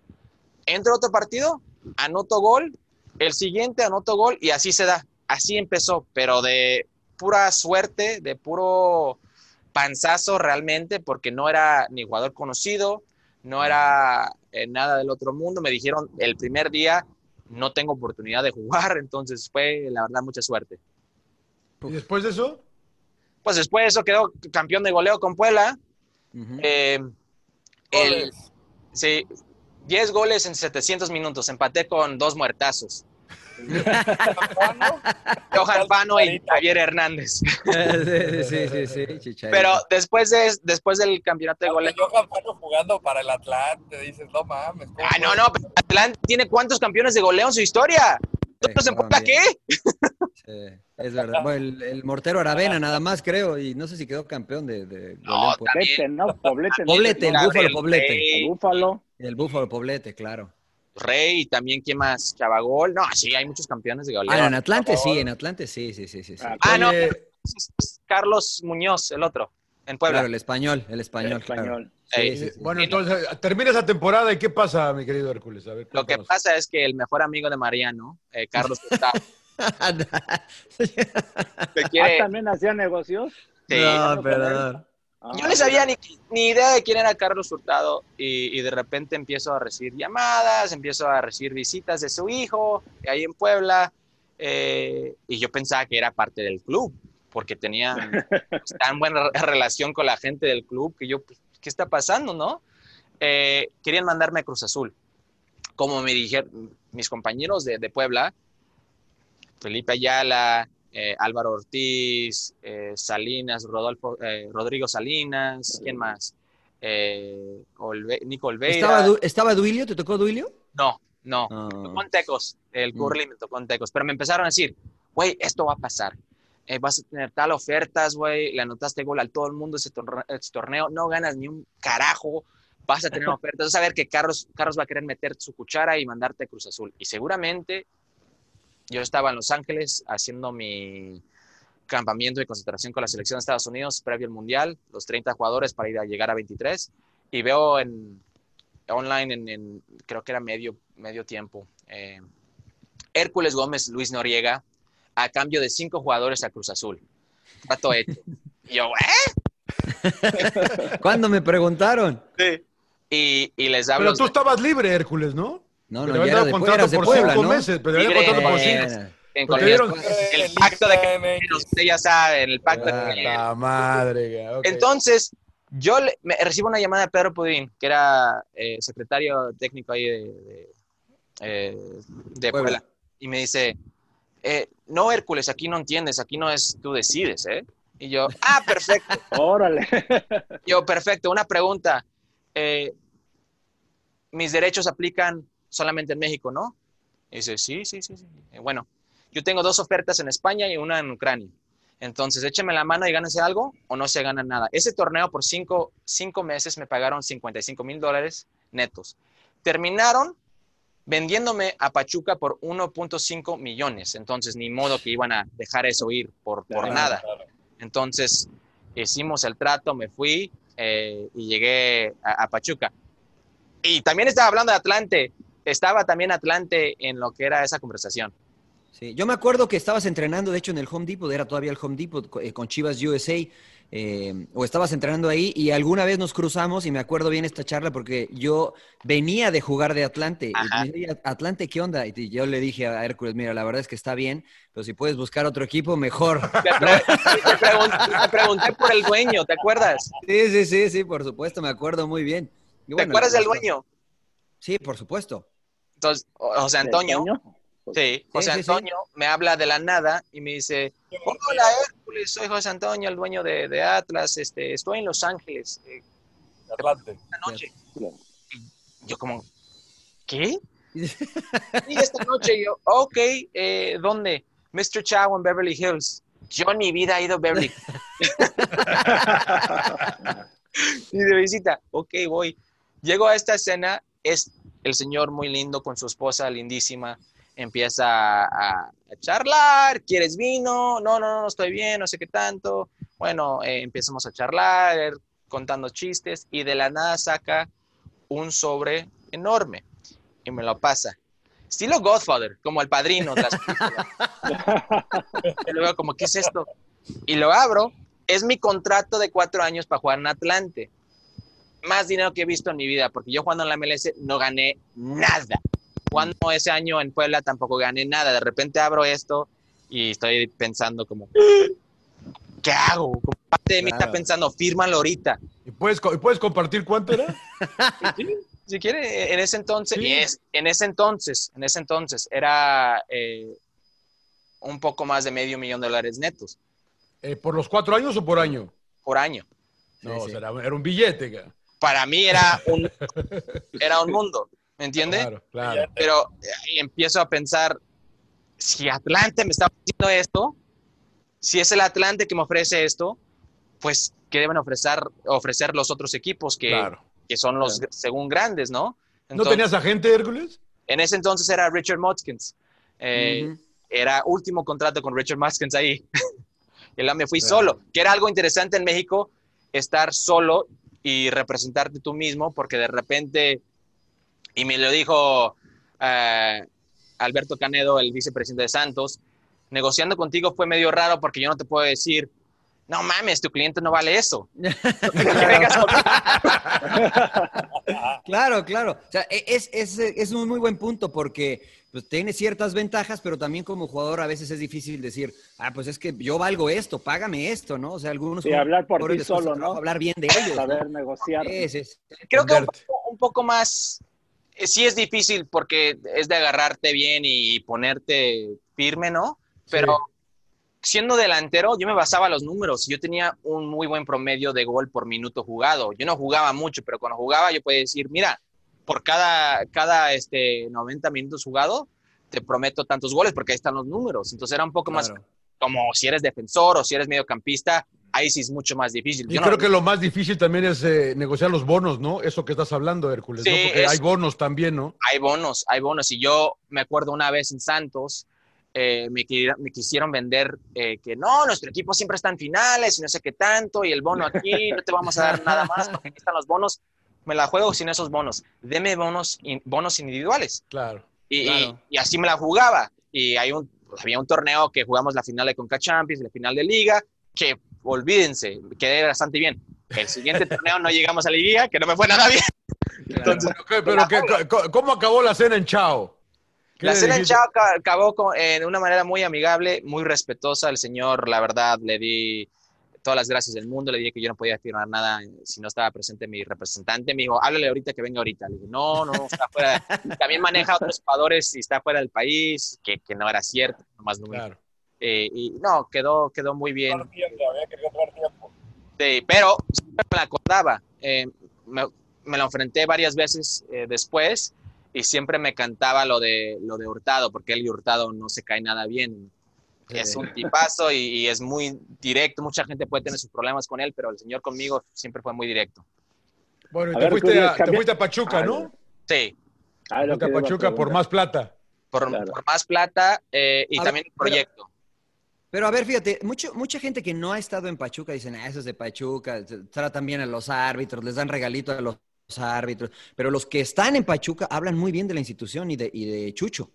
entro a otro partido, anoto gol, el siguiente anoto gol y así se da. Así empezó, pero de pura suerte, de puro panzazo realmente, porque no era ni jugador conocido, no era eh, nada del otro mundo. Me dijeron el primer día, no tengo oportunidad de jugar, entonces fue la verdad mucha suerte. ¿Y después de eso? Pues después de eso quedó campeón de goleo con Puebla. Eh, sí, 10 goles en 700 minutos. Empaté con dos muertazos. Johan Fano y Javier Hernández. sí, sí, sí, Pero después, de, después del campeonato de goleo. Johan Fano jugando para el Atlante, dices, no mames. Ah, no, no, pero Atlante tiene cuántos campeones de goleo en su historia. ¿Entonces en Puebla qué? Es verdad. Bueno, el, mortero Aravena nada más, creo, y no sé si quedó campeón de... de no, Poblete, ¿no? Poblete. Poblete, el Búfalo Poblete. El Búfalo. El Búfalo Poblete, claro. Rey, también, ¿quién más? Chavagol. No, sí, hay muchos campeones de goleo. Ah, en Atlante sí, en Atlante sí, sí, sí. sí, Ah, no, Carlos Muñoz, el otro, en Puebla. Claro, el español, el español, el español. bueno, entonces, termina esa temporada y ¿qué pasa, mi querido Hércules? A ver, Lo que pasa es que el mejor amigo de Mariano, eh, Carlos Gustavo, quiere... ¿También hacía negocios? Sí. No, perdón. Yo no sabía ni, ni, idea de quién era Carlos Hurtado y, de repente empiezo a recibir llamadas, empiezo a recibir visitas de su hijo ahí en Puebla eh, y yo pensaba que era parte del club porque tenía tan buena relación con la gente del club que yo, pues, ¿qué está pasando, no? Eh, querían mandarme a Cruz Azul. Como me dijeron mis compañeros de, de Puebla, Felipe Ayala, eh, Álvaro Ortiz, eh, Salinas, Rodolfo, eh, Rodrigo Salinas, ¿quién más? Nico Olveira. ¿Estaba, Duilio? ¿Te tocó Duilio? No, no. Ah. tocó en Tecos, el mm. Curly me tocó en Tecos, pero me empezaron a decir, güey, esto va a pasar. vas a tener tal ofertas, güey, le anotaste gol a todo el mundo ese torneo, no ganas ni un carajo, vas a tener ofertas, vas a ver que Carlos, Carlos va a querer meter su cuchara y mandarte a Cruz Azul. Y seguramente yo estaba en Los Ángeles haciendo mi campamento de concentración con la selección de Estados Unidos previo al Mundial, los 30 jugadores para ir a llegar a 23, y veo en online, en, creo que era medio, medio tiempo, eh, Hércules Gómez, Luis Noriega, a cambio de cinco jugadores a Cruz Azul. Trato hecho. Y yo, ¿eh? ¿Cuándo me preguntaron? Sí. Y, y les hablo. Pero tú estabas libre, Hércules, ¿no? No, no, ya era de, contrato por Puebla, cinco ¿no? meses, pero había contrato por cinco. En dieron... el pacto de que usted ya sabe, el pacto ah, de La madre. Okay. Entonces, yo le, me, recibo una llamada de Pedro Pudín, que era eh, secretario técnico ahí de, de, eh, de Puebla. y me dice, eh, no, Hércules, aquí no entiendes, aquí no es tú decides, ¿eh? Y yo, ah, perfecto. Órale. yo, perfecto, una pregunta. Eh, mis derechos aplican solamente en México, ¿no? Y dice, sí, sí, sí, sí. Eh, bueno, yo tengo dos ofertas en España y una en Ucrania. Entonces, écheme la mano y gánense algo o no se gana nada. Ese torneo por cinco, cinco meses me pagaron 55 mil dólares netos. Terminaron vendiéndome a Pachuca por 1.5 millones. Entonces, ni modo que iban a dejar eso ir por, por nada. Entonces, hicimos el trato, me fui eh, y llegué a, a Pachuca. Y también estaba hablando de Atlante estaba también Atlante en lo que era esa conversación. Sí, yo me acuerdo que estabas entrenando, de hecho, en el Home Depot, era todavía el Home Depot eh, con Chivas USA, eh, o estabas entrenando ahí y alguna vez nos cruzamos y me acuerdo bien esta charla porque yo venía de jugar de Atlante. Y Atlante, ¿qué onda? Y yo le dije a Hércules, mira, la verdad es que está bien, pero si puedes buscar otro equipo, mejor. Te, pregunté, por el dueño, ¿te acuerdas? Sí, sí, sí, sí, por supuesto, me acuerdo muy bien. ¿Te acuerdas del dueño? Sí, por supuesto. Entonces, José Antonio, sí, José Antonio me habla de la nada y me dice, hola Hércules, soy José Antonio, el dueño de, Atlas, este, estoy en Los Ángeles. Eh, Atlante. Esta noche. Yo como, ¿qué? y esta noche yo, ok, eh, ¿dónde? Mr. Chow en Beverly Hills. Yo en mi vida he ido a Beverly y de visita, ok, voy. Llego a esta escena, es el señor muy lindo con su esposa lindísima empieza a, charlar, ¿quieres vino? No, no, no, estoy bien, no sé qué tanto. Bueno, eh, empezamos a charlar, contando chistes y de la nada saca un sobre enorme y me lo pasa. Estilo Godfather, como el padrino de las y luego como, ¿qué es esto? Y lo abro, es mi contrato de cuatro años para jugar en Atlante más dinero que he visto en mi vida, porque yo jugando en la MLS no gané nada. Cuando ese año en Puebla tampoco gané nada. De repente abro esto y estoy pensando como, ¿qué hago? Parte de mí está pensando, fírmalo ahorita. ¿Y puedes, puedes compartir cuánto era? si quiere, en ese entonces, es, en ese entonces, en ese entonces era eh, un poco más de medio millón de dólares netos. Eh, ¿Por los cuatro años o por año? Por año. No, Era, era, un billete para mí era un, era un mundo, ¿me entiendes? Claro, claro. Pero eh, empiezo a pensar, si Atlante me está ofreciendo esto, si es el Atlante que me ofrece esto, pues ¿qué deben ofrecer, ofrecer los otros equipos que, que son los según grandes, ¿no? ¿No tenías agente, Hércules? En ese entonces era Richard Motkins. Eh, era último contrato con Richard Motkins ahí. y me fui solo, que era algo interesante en México, estar solo y representarte tú mismo, porque de repente, y me lo dijo eh, Alberto Canedo, el vicepresidente de Santos, negociando contigo fue medio raro porque yo no te puedo decir, no mames, tu cliente no vale eso. claro, claro. O sea, e, es, es, es, un muy buen punto porque pues, tiene ciertas ventajas, pero también como jugador a veces es difícil decir, ah, pues es que yo valgo esto, págame esto, ¿no? O sea, algunos... Y hablar por ti solo, ¿no? Hablar bien de ellos. Saber negociar. Creo que un poco, más, eh, sí es difícil porque es de agarrarte bien y ponerte firme, ¿no? Pero siendo delantero, yo me basaba en los números. Yo tenía un muy buen promedio de gol por minuto jugado. Yo no jugaba mucho, pero cuando jugaba yo podía decir, mira, por cada, cada este, 90 minutos jugado, te prometo tantos goles porque ahí están los números. Entonces era un poco más como si eres defensor o si eres mediocampista, ahí sí es mucho más difícil. Yo creo que lo más difícil también es eh, negociar los bonos, ¿no? Eso que estás hablando, Hércules, ¿no? Porque hay bonos también, ¿no? Hay bonos, hay bonos. Y yo me acuerdo una vez en Santos, eh, me, me, quisieron vender eh, que no, nuestro equipo siempre está en finales y no sé qué tanto, y el bono aquí, no te vamos a dar nada más porque aquí están los bonos. Me la juego sin esos bonos. Deme bonos, bonos individuales. Claro y, Y, así me la jugaba. Y hay un, pues, había un torneo que jugamos la final de Conca Champions, la final de Liga, que olvídense, quedé bastante bien. El siguiente torneo no llegamos a la Liga, que no me fue nada bien. Entonces, pero, ¿cómo acabó la cena en Chao? La cena en Chao acabó en una manera muy amigable, muy respetuosa. El señor, la verdad, le di todas las gracias del mundo. Le dije que yo no podía firmar nada si no estaba presente mi representante. Me dijo, háblale ahorita que venga ahorita. Le dije, no, no, está fuera. También maneja a otros jugadores y está fuera del país, que, que no era cierto, nomás no. Claro. Eh, y no, quedó, quedó muy bien. Sí, pero me la acordaba. Eh, me, me, lo enfrenté varias veces eh, después y siempre me cantaba lo de, lo de Hurtado, porque él y Hurtado no se cae nada bien. Es un tipazo y, es muy directo. Mucha gente puede tener sus problemas con él, pero el señor conmigo siempre fue muy directo. Bueno, y te, fuiste a, Pachuca, ¿no? Sí. Te fuiste a Pachuca por más plata. Por, más plata eh, y también el proyecto. Pero, a ver, fíjate, mucho, mucha gente que no ha estado en Pachuca dicen, ah, eso es de Pachuca, tratan bien a los árbitros, les dan regalito a los árbitros, pero los que están en Pachuca hablan muy bien de la institución y de, y de Chucho.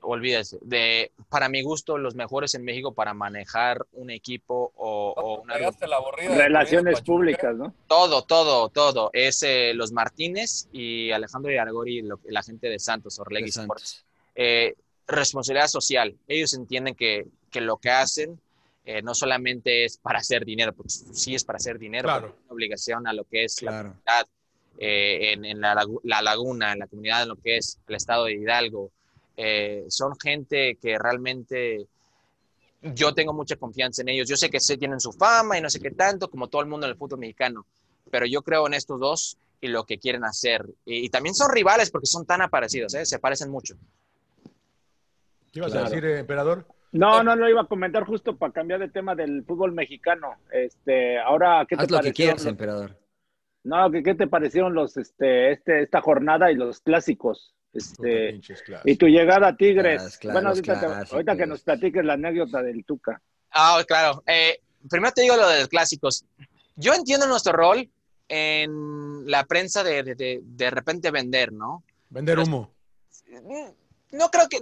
olvídese, de, para mi gusto, los mejores en México para manejar un equipo o, una... Relaciones públicas, ¿no? Todo, todo, todo. Es eh, los Martínez y Alejandro Yargori, la gente de Santos, Orlegui Sports. Eh, responsabilidad social. Ellos entienden que, que lo que hacen eh, no solamente es para hacer dinero, pues sí es para hacer dinero, claro. pero es una obligación a lo que es la comunidad eh, en, la, laguna, en la comunidad, en lo que es el estado de Hidalgo. Eh, son gente que realmente yo tengo mucha confianza en ellos. Yo sé que se tienen su fama y no sé qué tanto, como todo el mundo en el fútbol mexicano, pero yo creo en estos dos y lo que quieren hacer. Y, también son rivales porque son tan aparecidos, ¿eh? se parecen mucho. ¿Qué ibas a decir, emperador? No, no, lo iba a comentar justo para cambiar de tema del fútbol mexicano. Este, ahora, ¿qué te Haz lo que quieras, emperador. No, ¿qué, te parecieron los, este, este, esta jornada y los clásicos? Este, y tu llegada a Tigres. bueno, ahorita, que nos platiques la anécdota del Tuca. Ah, claro. Eh, primero te digo lo de los clásicos. Yo entiendo nuestro rol en la prensa de de, de, repente vender, ¿no? Vender humo. No creo que,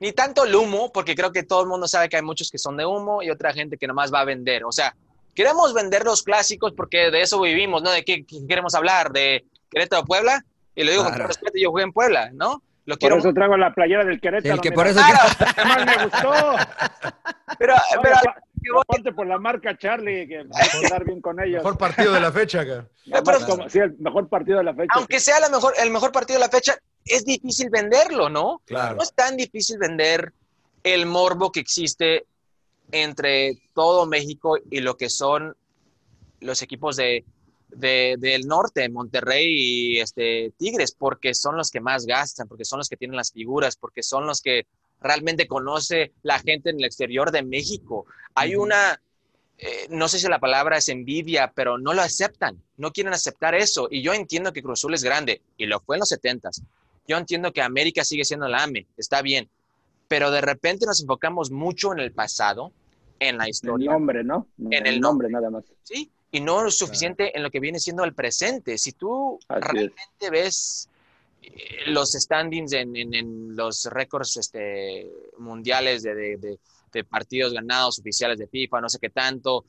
ni tanto el humo, porque creo que todo el mundo sabe que hay muchos que son de humo y otra gente que nomás va a vender. O sea, queremos vender los clásicos porque de eso vivimos, ¿no? ¿De qué, queremos hablar? ¿De Querétaro Puebla? Y lo digo con respeto, yo jugué en Puebla, ¿no? Lo quiero... Por eso traigo la playera del Querétaro. El que por eso que... más me gustó. Pero, pero Ponte por la marca Charlie, que va a andar bien con ellos. Mejor partido de la fecha acá. sí, el mejor partido de la fecha. Aunque sea la mejor, el mejor partido de la fecha, es difícil venderlo, ¿no? Claro. No es tan difícil vender el morbo que existe entre todo México y lo que son los equipos de, del norte, Monterrey y este, Tigres, porque son los que más gastan, porque son los que tienen las figuras, porque son los que realmente conoce la gente en el exterior de México. Hay una, eh, no sé si la palabra es envidia, pero no lo aceptan, no quieren aceptar eso. Y yo entiendo que Cruz Azul es grande, y lo fue en los 70 Yo entiendo que América sigue siendo la AME, está bien, pero de repente nos enfocamos mucho en el pasado, en la historia. En el nombre, ¿no? En el, nombre, nada más. Sí, y no lo suficiente en lo que viene siendo el presente. Si tú realmente ves eh, los standings en, los récords este, mundiales de, partidos ganados oficiales de FIFA, no sé qué tanto,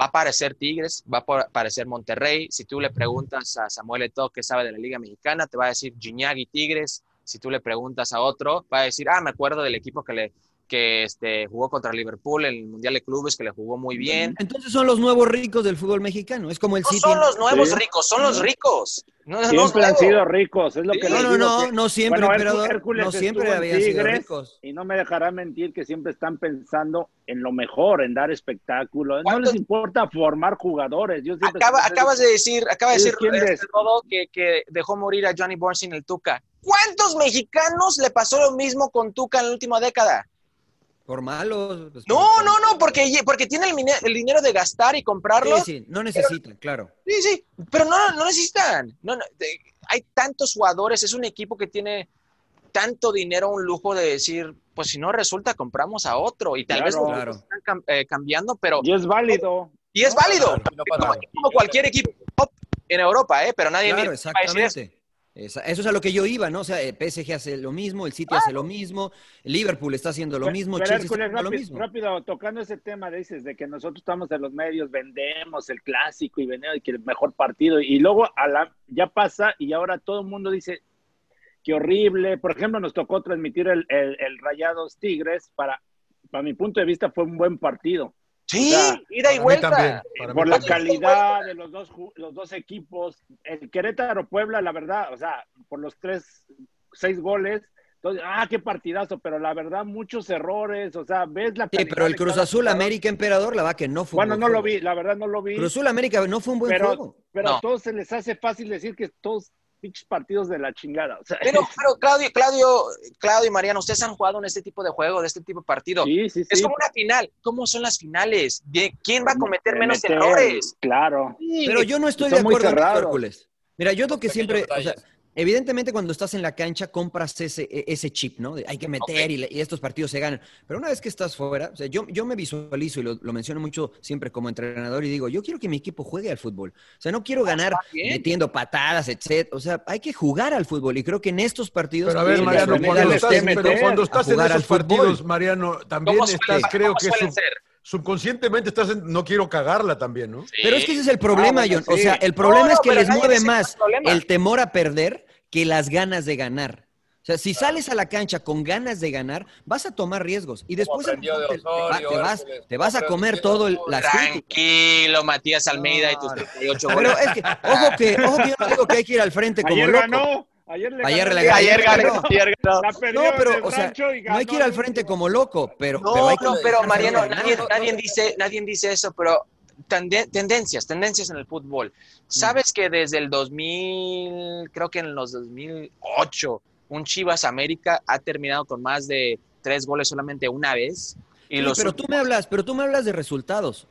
va a aparecer Tigres, va a aparecer Monterrey. Si tú le preguntas a Samuel Eto'o que sabe de la Liga Mexicana, te va a decir y Tigres. Si tú le preguntas a otro, va a decir, ah, me acuerdo del equipo que le, que este, jugó contra Liverpool en el Mundial de Clubes, que le jugó muy bien. Entonces son los nuevos ricos del fútbol mexicano, es como el no son los nuevos ricos, son los ricos. No, siempre han sido ricos, es lo que No, no, no, no siempre, no siempre habían sido ricos. Y no me dejará mentir que siempre están pensando en lo mejor, en dar espectáculo. No les importa formar jugadores. Yo acabas de decir, acaba de decir todo que, que dejó morir a Johnny Borsin el Tuca. ¿Cuántos mexicanos le pasó lo mismo con Tuca en la última década? Por malos. Pues, no, no, no, porque, porque tiene el, dinero de gastar y comprarlo. Sí, sí, no necesitan, claro. Sí, sí, pero no, no necesitan. No, hay tantos jugadores, es un equipo que tiene tanto dinero, un lujo de decir, pues si no resulta, compramos a otro. Y tal vez claro. están eh, cambiando, pero... Y es válido. Y es válido. como, cualquier equipo en Europa, ¿eh? Pero nadie... Claro, exactamente. Eso es a lo que yo iba, ¿no? O sea, PSG hace lo mismo, el City hace lo mismo, el Liverpool está haciendo lo mismo, Chelsea está haciendo lo mismo. Rápido, tocando ese tema, dices, de que nosotros estamos en los medios, vendemos el clásico y vendemos el mejor partido, y luego a la, ya pasa y ahora todo el mundo dice, qué horrible. Por ejemplo, nos tocó transmitir el, el Rayados Tigres, para, para mi punto de vista fue un buen partido Sí, ida y vuelta. por la calidad de los dos, los dos equipos. El Querétaro Puebla, la verdad, o sea, por los tres, seis goles. Entonces, ah, qué partidazo, pero la verdad, muchos errores, o sea, ves la Sí, pero el Cruz Azul América Emperador, la va que no fue Bueno, no lo vi, la verdad no lo vi. Cruz Azul América no fue un buen juego. Pero a todos se les hace fácil decir que todos partidos de la chingada. pero, pero Claudio, Claudio, Claudio y Mariano, ustedes han jugado en este tipo de juego, de este tipo de partido. Sí, sí, es como una final. ¿Cómo son las finales? ¿Quién va a cometer menos errores? Claro. pero yo no estoy de acuerdo con Hércules. Mira, yo lo que siempre, Evidentemente, cuando estás en la cancha, compras ese, e, ese chip, ¿no? hay que meter y, estos partidos se ganan. Pero una vez que estás fuera, o sea, yo, yo me visualizo y lo, menciono mucho siempre como entrenador y digo, yo quiero que mi equipo juegue al fútbol. O sea, no quiero ganar metiendo patadas, etc. O sea, hay que jugar al fútbol y creo que en estos partidos. Pero a ver, Mariano, cuando estás, pero cuando estás en esos partidos, Mariano, también estás, creo que subconscientemente estás en, no quiero cagarla también, ¿no? Pero es que ese es el problema, ah, John. O sea, el problema es que les mueve más el temor a perder que las ganas de ganar. O sea, si sales a la cancha con ganas de ganar, vas a tomar riesgos y después te, vas, te vas a comer todo el, la Tranquilo, Matías Almeida y tus 38 goles. Pero es que, ojo que, ojo que yo no digo que hay que ir al frente como ayer loco. Ganó. Ayer, le ayer, ganó. ayer, ganó. ayer ganó. No, pero, o sea, no hay que ir al frente como loco, pero... No, pero, hay no, pero Mariano, nadie, nadie, dice, nadie dice eso, pero tendencias, tendencias en el fútbol. Sabes que desde el 2000, creo que en los 2008, un Chivas América ha terminado con más de tres goles solamente una vez. Y los pero tú me hablas, pero tú me hablas de resultados.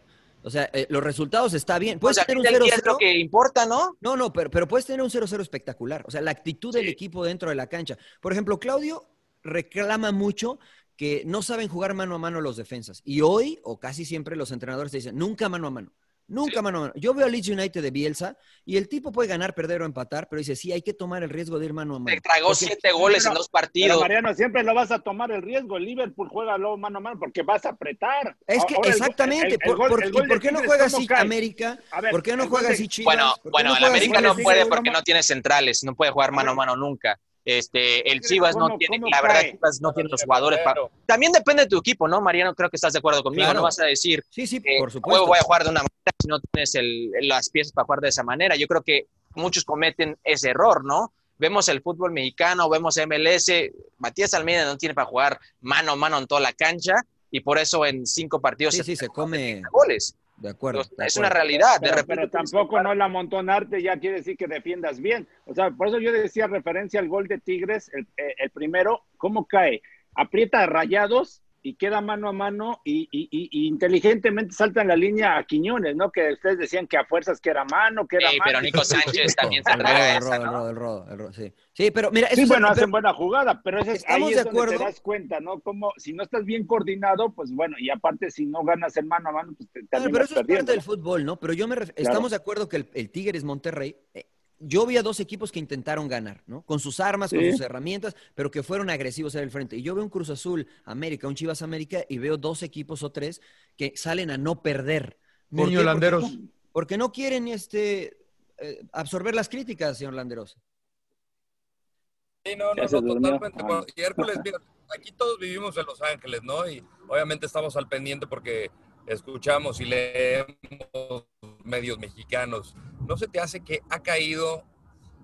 O sea, eh, los resultados está bien. Puedes tener un 0-0. Es lo que importa, ¿no? No, no, pero, pero puedes tener un 0-0 espectacular. O sea, la actitud del equipo dentro de la cancha. Por ejemplo, Claudio reclama mucho que no saben jugar mano a mano los defensas. Y hoy, o casi siempre, los entrenadores te dicen, nunca mano a mano. Nunca mano a mano. Yo veo a Leeds United de Bielsa y el tipo puede ganar, perder o empatar, pero dice, sí, hay que tomar el riesgo de ir mano a mano. Te tragó siete goles en dos partidos. Mariano, siempre lo vas a tomar el riesgo. El Liverpool juega luego mano a mano porque vas a apretar. Es que exactamente. por, qué no juega así América? ¿Por qué no juega así Chivas? Bueno, bueno, el América no puede porque no tiene centrales, no puede jugar mano a mano nunca. Este, el Chivas no tiene, la verdad, Chivas no tiene los jugadores. También depende de tu equipo, ¿no, Mariano? Creo que estás de acuerdo conmigo. No vas a decir, sí, sí, por supuesto. voy a jugar de una manera si no tienes el, las piezas para jugar de esa manera. Yo creo que muchos cometen ese error, ¿no? Vemos el fútbol mexicano, vemos MLS. Matías Almeida no tiene para jugar mano a mano en toda la cancha y por eso en cinco partidos sí, se, sí, se come goles. De acuerdo. es una realidad. Pero, de repente pero tampoco no la amontonarte ya quiere decir que defiendas bien. O sea, por eso yo decía referencia al gol de Tigres, el, eh, el primero, ¿cómo cae? aprieta rayados y queda mano a mano y, inteligentemente salta en la línea a Quiñones, ¿no? Que ustedes decían que a fuerzas que era mano, que era sí, mano. pero Nico Sánchez también se el rodo, el rodo, el rodo, sí. Sí, pero mira... Sí, bueno, hacen buena jugada, pero eso es, ahí es de donde te das cuenta, ¿no? Como si no estás bien coordinado, pues bueno, y aparte si no ganas en mano a mano, pues te, claro, pero eso es parte del fútbol, ¿no? Pero yo me estamos de acuerdo que el, el Tigres Monterrey eh, yo vi a dos equipos que intentaron ganar, ¿no? Con sus armas, con sus herramientas, pero que fueron agresivos en el frente. Y yo veo un Cruz Azul América, un Chivas América, y veo dos equipos o tres que salen a no perder. Niño Landeros. Porque, no quieren este, eh, absorber las críticas, señor Landeros. Sí, no, no, no totalmente. Y Hércules, mira, aquí todos vivimos en Los Ángeles, ¿no? Y obviamente estamos al pendiente porque escuchamos y leemos medios mexicanos, ¿no se te hace que ha caído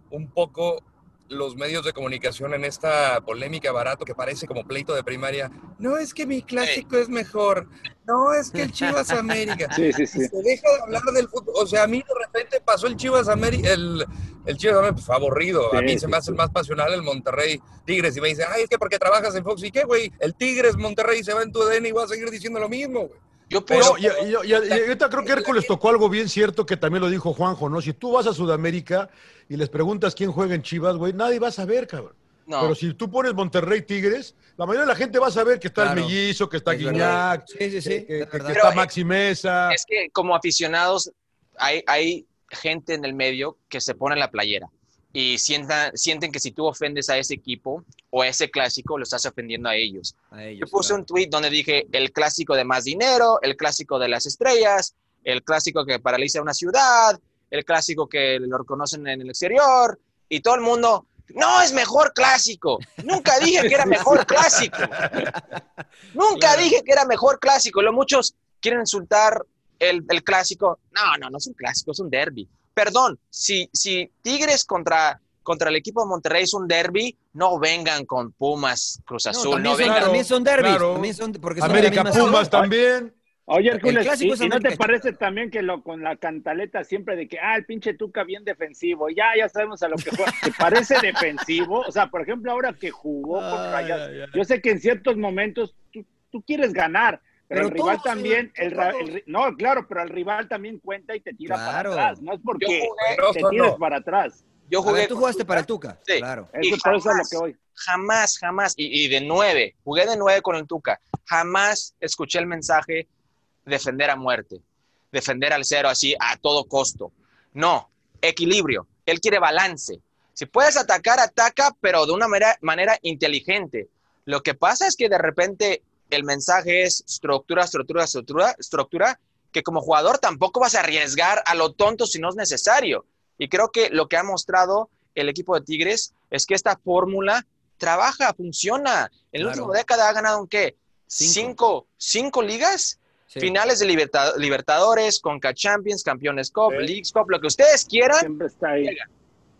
un poco los medios de comunicación en esta polémica barato que parece como pleito de primaria? No es que mi clásico es mejor, no es que el Chivas América. Sí, sí, sí. Se deja de hablar del fútbol. O sea, a mí de repente pasó el Chivas América, el, el Chivas América, pues, fue aburrido. a mí se me hace el más pasional el Monterrey Tigres y me dice, ay, es que porque trabajas en Fox y qué, güey, el Tigres Monterrey se va en tu DN y va a seguir diciendo lo mismo, güey. Yo Pero, y, ahorita creo que Hércules tocó algo bien cierto que también lo dijo Juanjo, ¿no? Si tú vas a Sudamérica y les preguntas quién juega en Chivas, güey, nadie va a saber, cabrón. Pero si tú pones Monterrey Tigres, la mayoría de la gente va a saber que está el Mellizo, que está Guiñac, que, está Maxi Mesa. Es que como aficionados hay, hay gente en el medio que se pone la playera y sientan, sienten que si tú ofendes a ese equipo o a ese clásico, lo estás ofendiendo a ellos. Yo puse un tweet donde dije el clásico de más dinero, el clásico de las estrellas, el clásico que paraliza una ciudad, el clásico que lo reconocen en el exterior, y todo el mundo, no es mejor clásico. Nunca dije que era mejor clásico. Nunca dije que era mejor clásico. Lo muchos quieren insultar el, el clásico. No, no, no es un clásico, es un derby perdón, si, si Tigres contra, contra el equipo de Monterrey es un derby, no vengan con Pumas, Cruz Azul. No, también, son, derbis. También son, porque América Pumas también. Oye, Hércules, ¿y, no te parece también que lo con la cantaleta siempre de que, ah, el pinche Tuca bien defensivo, ya, ya sabemos a lo que juega, ¿te parece defensivo? O sea, por ejemplo, ahora que jugó con Rayas, yo sé que en ciertos momentos tú, tú quieres ganar, pero, el rival también, el, no, claro, pero el rival también cuenta y te tira para atrás. No es porque te tires para atrás. Yo jugué. tú jugaste para el Tuca. Sí. Claro. Eso, jamás, es lo que voy. Jamás, jamás. Y, y, de nueve. Jugué de nueve con el Tuca. Jamás escuché el mensaje defender a muerte. Defender al cero así a todo costo. No. Equilibrio. Él quiere balance. Si puedes atacar, ataca, pero de una manera, manera inteligente. Lo que pasa es que de repente el mensaje es estructura, estructura, estructura, estructura, que como jugador tampoco vas a arriesgar a lo tonto si no es necesario. Y creo que lo que ha mostrado el equipo de Tigres es que esta fórmula trabaja, funciona. En la última década ha ganado un qué? Cinco, cinco, ligas, finales de Libertadores, Conca Champions, Campeones Cup, Leagues Cup, lo que ustedes quieran. Llegan.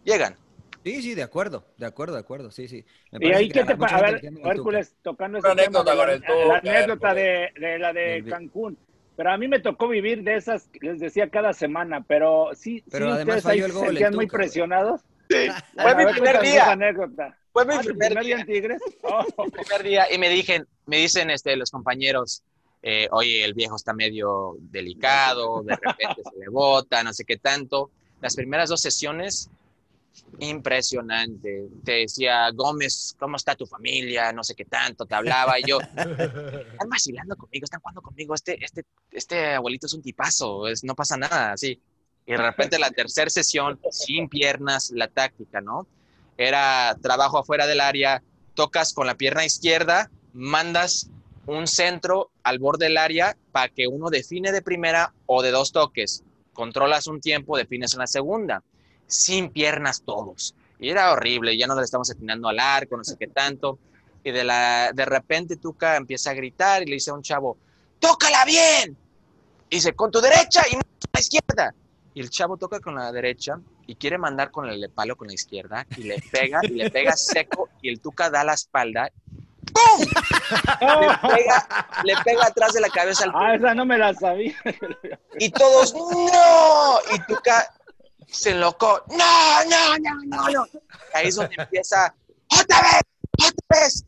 llegan. Sí, sí, de acuerdo, de acuerdo, de acuerdo, sí, sí. y ahí, ¿qué te pasa? A ver, Hércules, tocando esa anécdota, la, la, anécdota de, de, la de Cancún. Pero a mí me tocó vivir de esas, les decía, cada semana, pero sí, pero sí ustedes ahí se sentían muy presionados. Sí. Fue mi primer día. Anécdota. Fue mi primer, día en Tigres. Oh. primer día, y me, dicen, me dicen este, los compañeros, eh, oye, el viejo está medio delicado, de repente se le bota, no sé qué tanto. Las primeras dos sesiones impresionante. Te decía, Gómez, ¿cómo está tu familia? No sé qué tanto, te hablaba. Y yo, están vacilando conmigo, están jugando conmigo. Este, este, este abuelito es un tipazo, es, no pasa nada, así. Y de repente la tercera sesión, sin piernas, la táctica, ¿no? Era trabajo afuera del área, tocas con la pierna izquierda, mandas un centro al borde del área para que uno define de primera o de dos toques. Controlas un tiempo, defines en la segunda sin piernas todos. Y era horrible, ya no le estamos atinando al arco, no sé qué tanto. Y de, la, de repente Tuca empieza a gritar y le dice a un chavo, tócala bien. Y dice, con tu derecha y no con la izquierda. Y el chavo toca con la derecha y quiere mandar con el palo con la izquierda y le pega y le pega seco y el Tuca da la espalda. ¡Pum! le, pega, le pega atrás de la cabeza al Ah, esa no me la sabía. Y todos, ¡no! Y Tuca se enlocó. No, no, no, no, no. Ahí es donde empieza, otra vez, otra vez.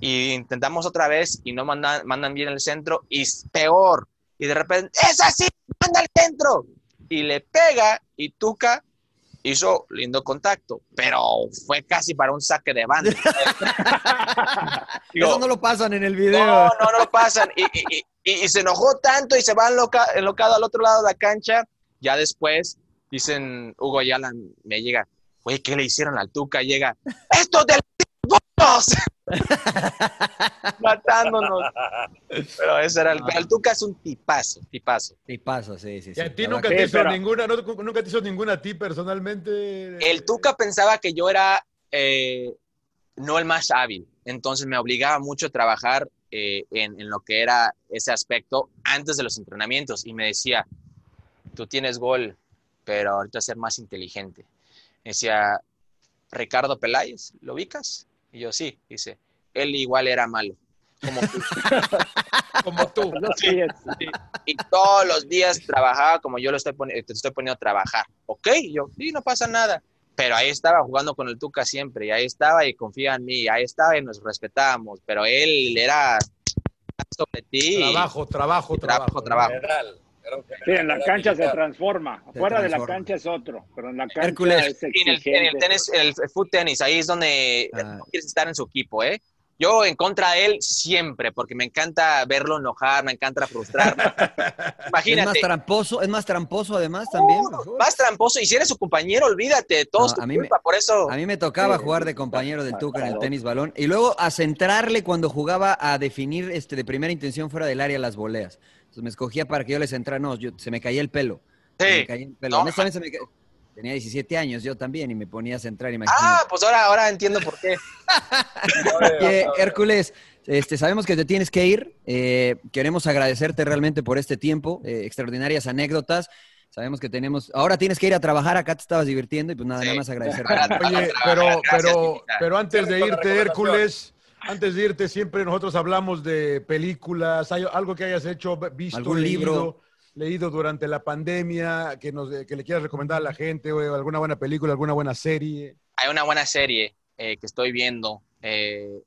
Y intentamos otra vez y no mandan, mandan bien el centro y es peor. Y de repente, es así, manda al centro. Y le pega y Tuca hizo lindo contacto, pero fue casi para un saque de banda. Eso no lo pasan en el video. No, no, no lo pasan. Y, y, se enojó tanto y se va enlocado al otro lado de la cancha. Ya después, dicen, Hugo Ayala me llega, güey, ¿qué le hicieron al Tuca? Llega, ¡esto del Matándonos. Pero ese era el, pero el Tuca es un tipazo, tipazo. Tipazo, sí, sí. ¿Y a ti nunca te hizo ninguna, nunca te hizo ninguna a ti personalmente? El Tuca pensaba que yo era eh, no el más hábil, entonces me obligaba mucho a trabajar eh, en, en, lo que era ese aspecto antes de los entrenamientos y me decía, tú tienes gol, pero ahorita ser más inteligente. Me decía, Ricardo Peláez, ¿lo ubicas? Y yo, sí, dice, él igual era malo, como tú. como tú. Y todos los días trabajaba como yo lo estoy te estoy poniendo a trabajar. Ok, y yo, sí, no pasa nada. Pero ahí estaba jugando con el Tuca siempre, y ahí estaba y confía en mí, ahí estaba y nos respetábamos, pero él era sobre ti. Trabajo, trabajo, trabajo. Trabajo, Sí, en la cancha se transforma. Fuera de la cancha es otro, pero en la cancha es en el, en el, tenis, el foot tenis, ahí es donde ah. quieres estar en su equipo, ¿eh? Yo en contra de él siempre, porque me encanta verlo enojar, me encanta frustrar. Imagínate. Es más tramposo, es más tramposo además también. más tramposo. Y si eres su compañero, olvídate, todo a mí culpa, me, por eso. A mí me tocaba jugar de compañero del Tuca en el tenis balón. Y luego a centrarle cuando jugaba a definir este, de primera intención fuera del área las voleas. Entonces me escogía para que yo les entrara. No, se me caía el pelo. Sí. Se me caía el pelo. Tenía 17 años yo también y me ponía a centrar. Imagínate. Ah, pues ahora, ahora entiendo por qué. Hércules, este, sabemos que te tienes que ir. Eh, queremos agradecerte realmente por este tiempo, eh, extraordinarias anécdotas. Sabemos que tenemos. Ahora tienes que ir a trabajar, acá te estabas divirtiendo y pues nada, nada más agradecerte. Oye, pero, pero, pero antes de irte, Hércules, antes de irte, siempre nosotros hablamos de películas, ¿hay algo que hayas hecho, visto, algún libro leído durante la pandemia que, nos, que le quieras recomendar a la gente, o alguna buena película, alguna buena serie? Hay una buena serie eh, que estoy viendo. Eh,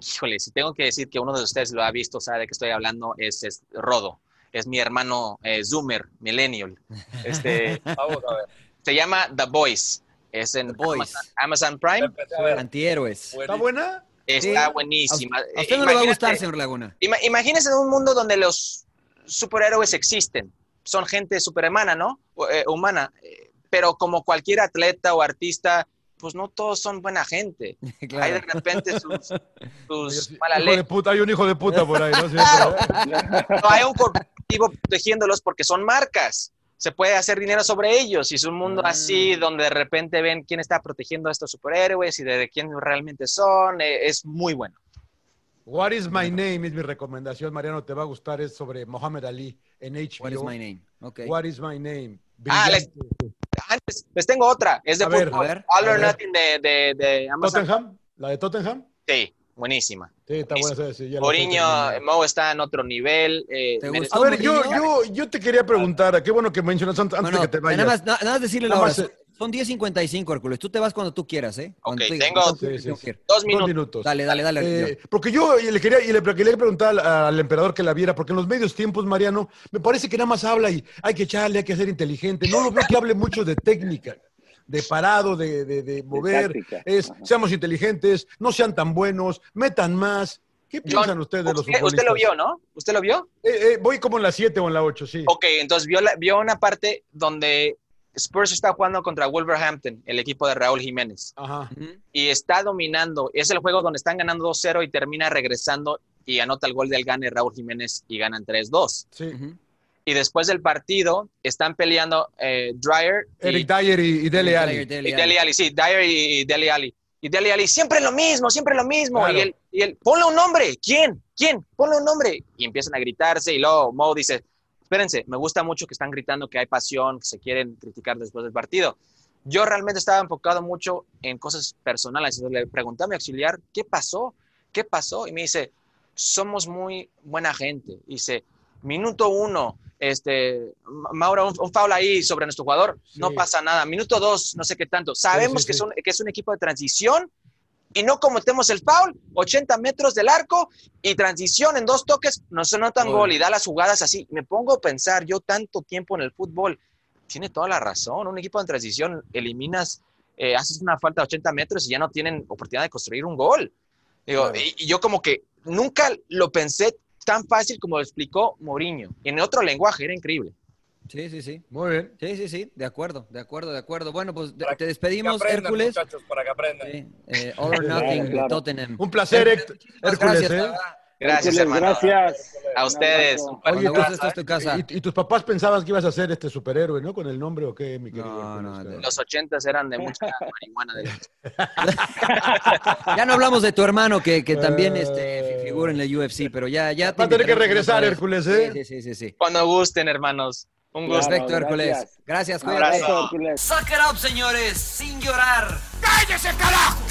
híjole, si tengo que decir que uno de ustedes lo ha visto, sabe de qué estoy hablando, es, es Rodo. Es mi hermano eh, Zoomer, Millennial. Este, Vamos a ver. Se llama The Boys. Es en Amazon, Prime. Antihéroes. ¿Está buena? Está buenísima. A usted no le va a gustar, señor Laguna. Imagínese en un mundo donde los superhéroes existen, son gente superhumana, ¿no? Eh, humana, pero como cualquier atleta o artista, pues no todos son buena gente. Hay de repente sus, sus hay un hijo de puta por ahí, ¿no? no hay un corporativo protegiéndolos porque son marcas. Se puede hacer dinero sobre ellos y es un mundo así mm. donde de repente ven quién está protegiendo a estos superhéroes y de quién realmente son. Eh, es muy bueno. What is my name es mi recomendación, Mariano, te va a gustar, es sobre Mohamed Ali en HBO. What is my name? Okay. What is my name? Ah, les, antes, les tengo otra, es de fútbol. All or Nothing de, de, de Amazon. ¿Tottenham? ¿La de Tottenham? Sí, buenísima. Sí, está buena. Sí, Mourinho, Mo está en otro nivel. Eh, a ver, yo, yo, yo, te quería preguntar, qué bueno que mencionas antes de que te vayas. Nada más, nada más decirle la hora. Son 10.55, Hércules. Tú te vas cuando tú quieras, ¿eh? ok, tengo dos, minutos. Dale, dale, dale. Eh, porque yo le quería, y le quería preguntar al, emperador que la viera, porque en los medios tiempos, Mariano, me parece que nada más habla y hay que echarle, hay que ser inteligente. No lo veo que hable mucho de técnica de parado, de, de, mover, es seamos inteligentes, no sean tan buenos, metan más. ¿Qué piensan ustedes de los futbolistas? Usted lo vio, ¿no? ¿Usted lo vio? Eh, eh, voy como en la 7 o en la 8, sí. Ok, entonces vio, vio una parte donde Spurs está jugando contra Wolverhampton, el equipo de Raúl Jiménez. Y está dominando. Es el juego donde están ganando 2-0 y termina regresando y anota el gol del gane Raúl Jiménez y ganan 3-2. Sí. Y después del partido están peleando eh, Dryer. Eric Dyer y, Dele Ali. Y Dele Ali, sí, Dyer y, Dele Ali. Y Dele Ali, siempre lo mismo, siempre lo mismo. Y, él, y él, ponle un nombre. ¿Quién? ¿Quién? Ponle un nombre. Y empiezan a gritarse y luego Mo dice, espérense, me gusta mucho que están gritando que hay pasión, que se quieren criticar después del partido. Yo realmente estaba enfocado mucho en cosas personales. Entonces le pregunté a mi auxiliar, ¿qué pasó? ¿Qué pasó? Y me dice, somos muy buena gente. dice, minuto uno, este, Mauro, un, un, foul ahí sobre nuestro jugador, no pasa nada. Minuto dos, no sé qué tanto. Sabemos Que, es un, que es un equipo de transición y no cometemos el foul, 80 metros del arco y transición en dos toques, no se notan gol y da las jugadas así. Me pongo a pensar, yo tanto tiempo en el fútbol, tiene toda la razón, un equipo en transición eliminas, eh, haces una falta de 80 metros y ya no tienen oportunidad de construir un gol. Digo, y, yo como que nunca lo pensé tan fácil como lo explicó Mourinho. En otro lenguaje, era increíble. Sí, sí, sí. Muy bien. Sí, sí, sí. De acuerdo, de acuerdo, de acuerdo. Bueno, pues te despedimos, Hércules. Muchachos, para que aprendan. Eh, all or nothing, Tottenham. Un placer, Hércules. Gracias, ¿eh? Gracias, hermano. Gracias. A ustedes. Oye, esta es tu casa. ¿Y, tus papás pensaban que ibas a ser este superhéroe, ¿no? Con el nombre o qué, mi querido. No, no, Los ochentas eran de mucha marihuana. De... ya no hablamos de tu hermano que, que también este, figura en la UFC, pero ya... ya Va a tener que regresar, Hércules, ¿eh? Sí, sí, sí, sí. Cuando gusten, hermanos. Un gusto. Perfecto, Hércules. Gracias, cuídate. Suck it up, señores, sin llorar. ¡Cállese, carajo!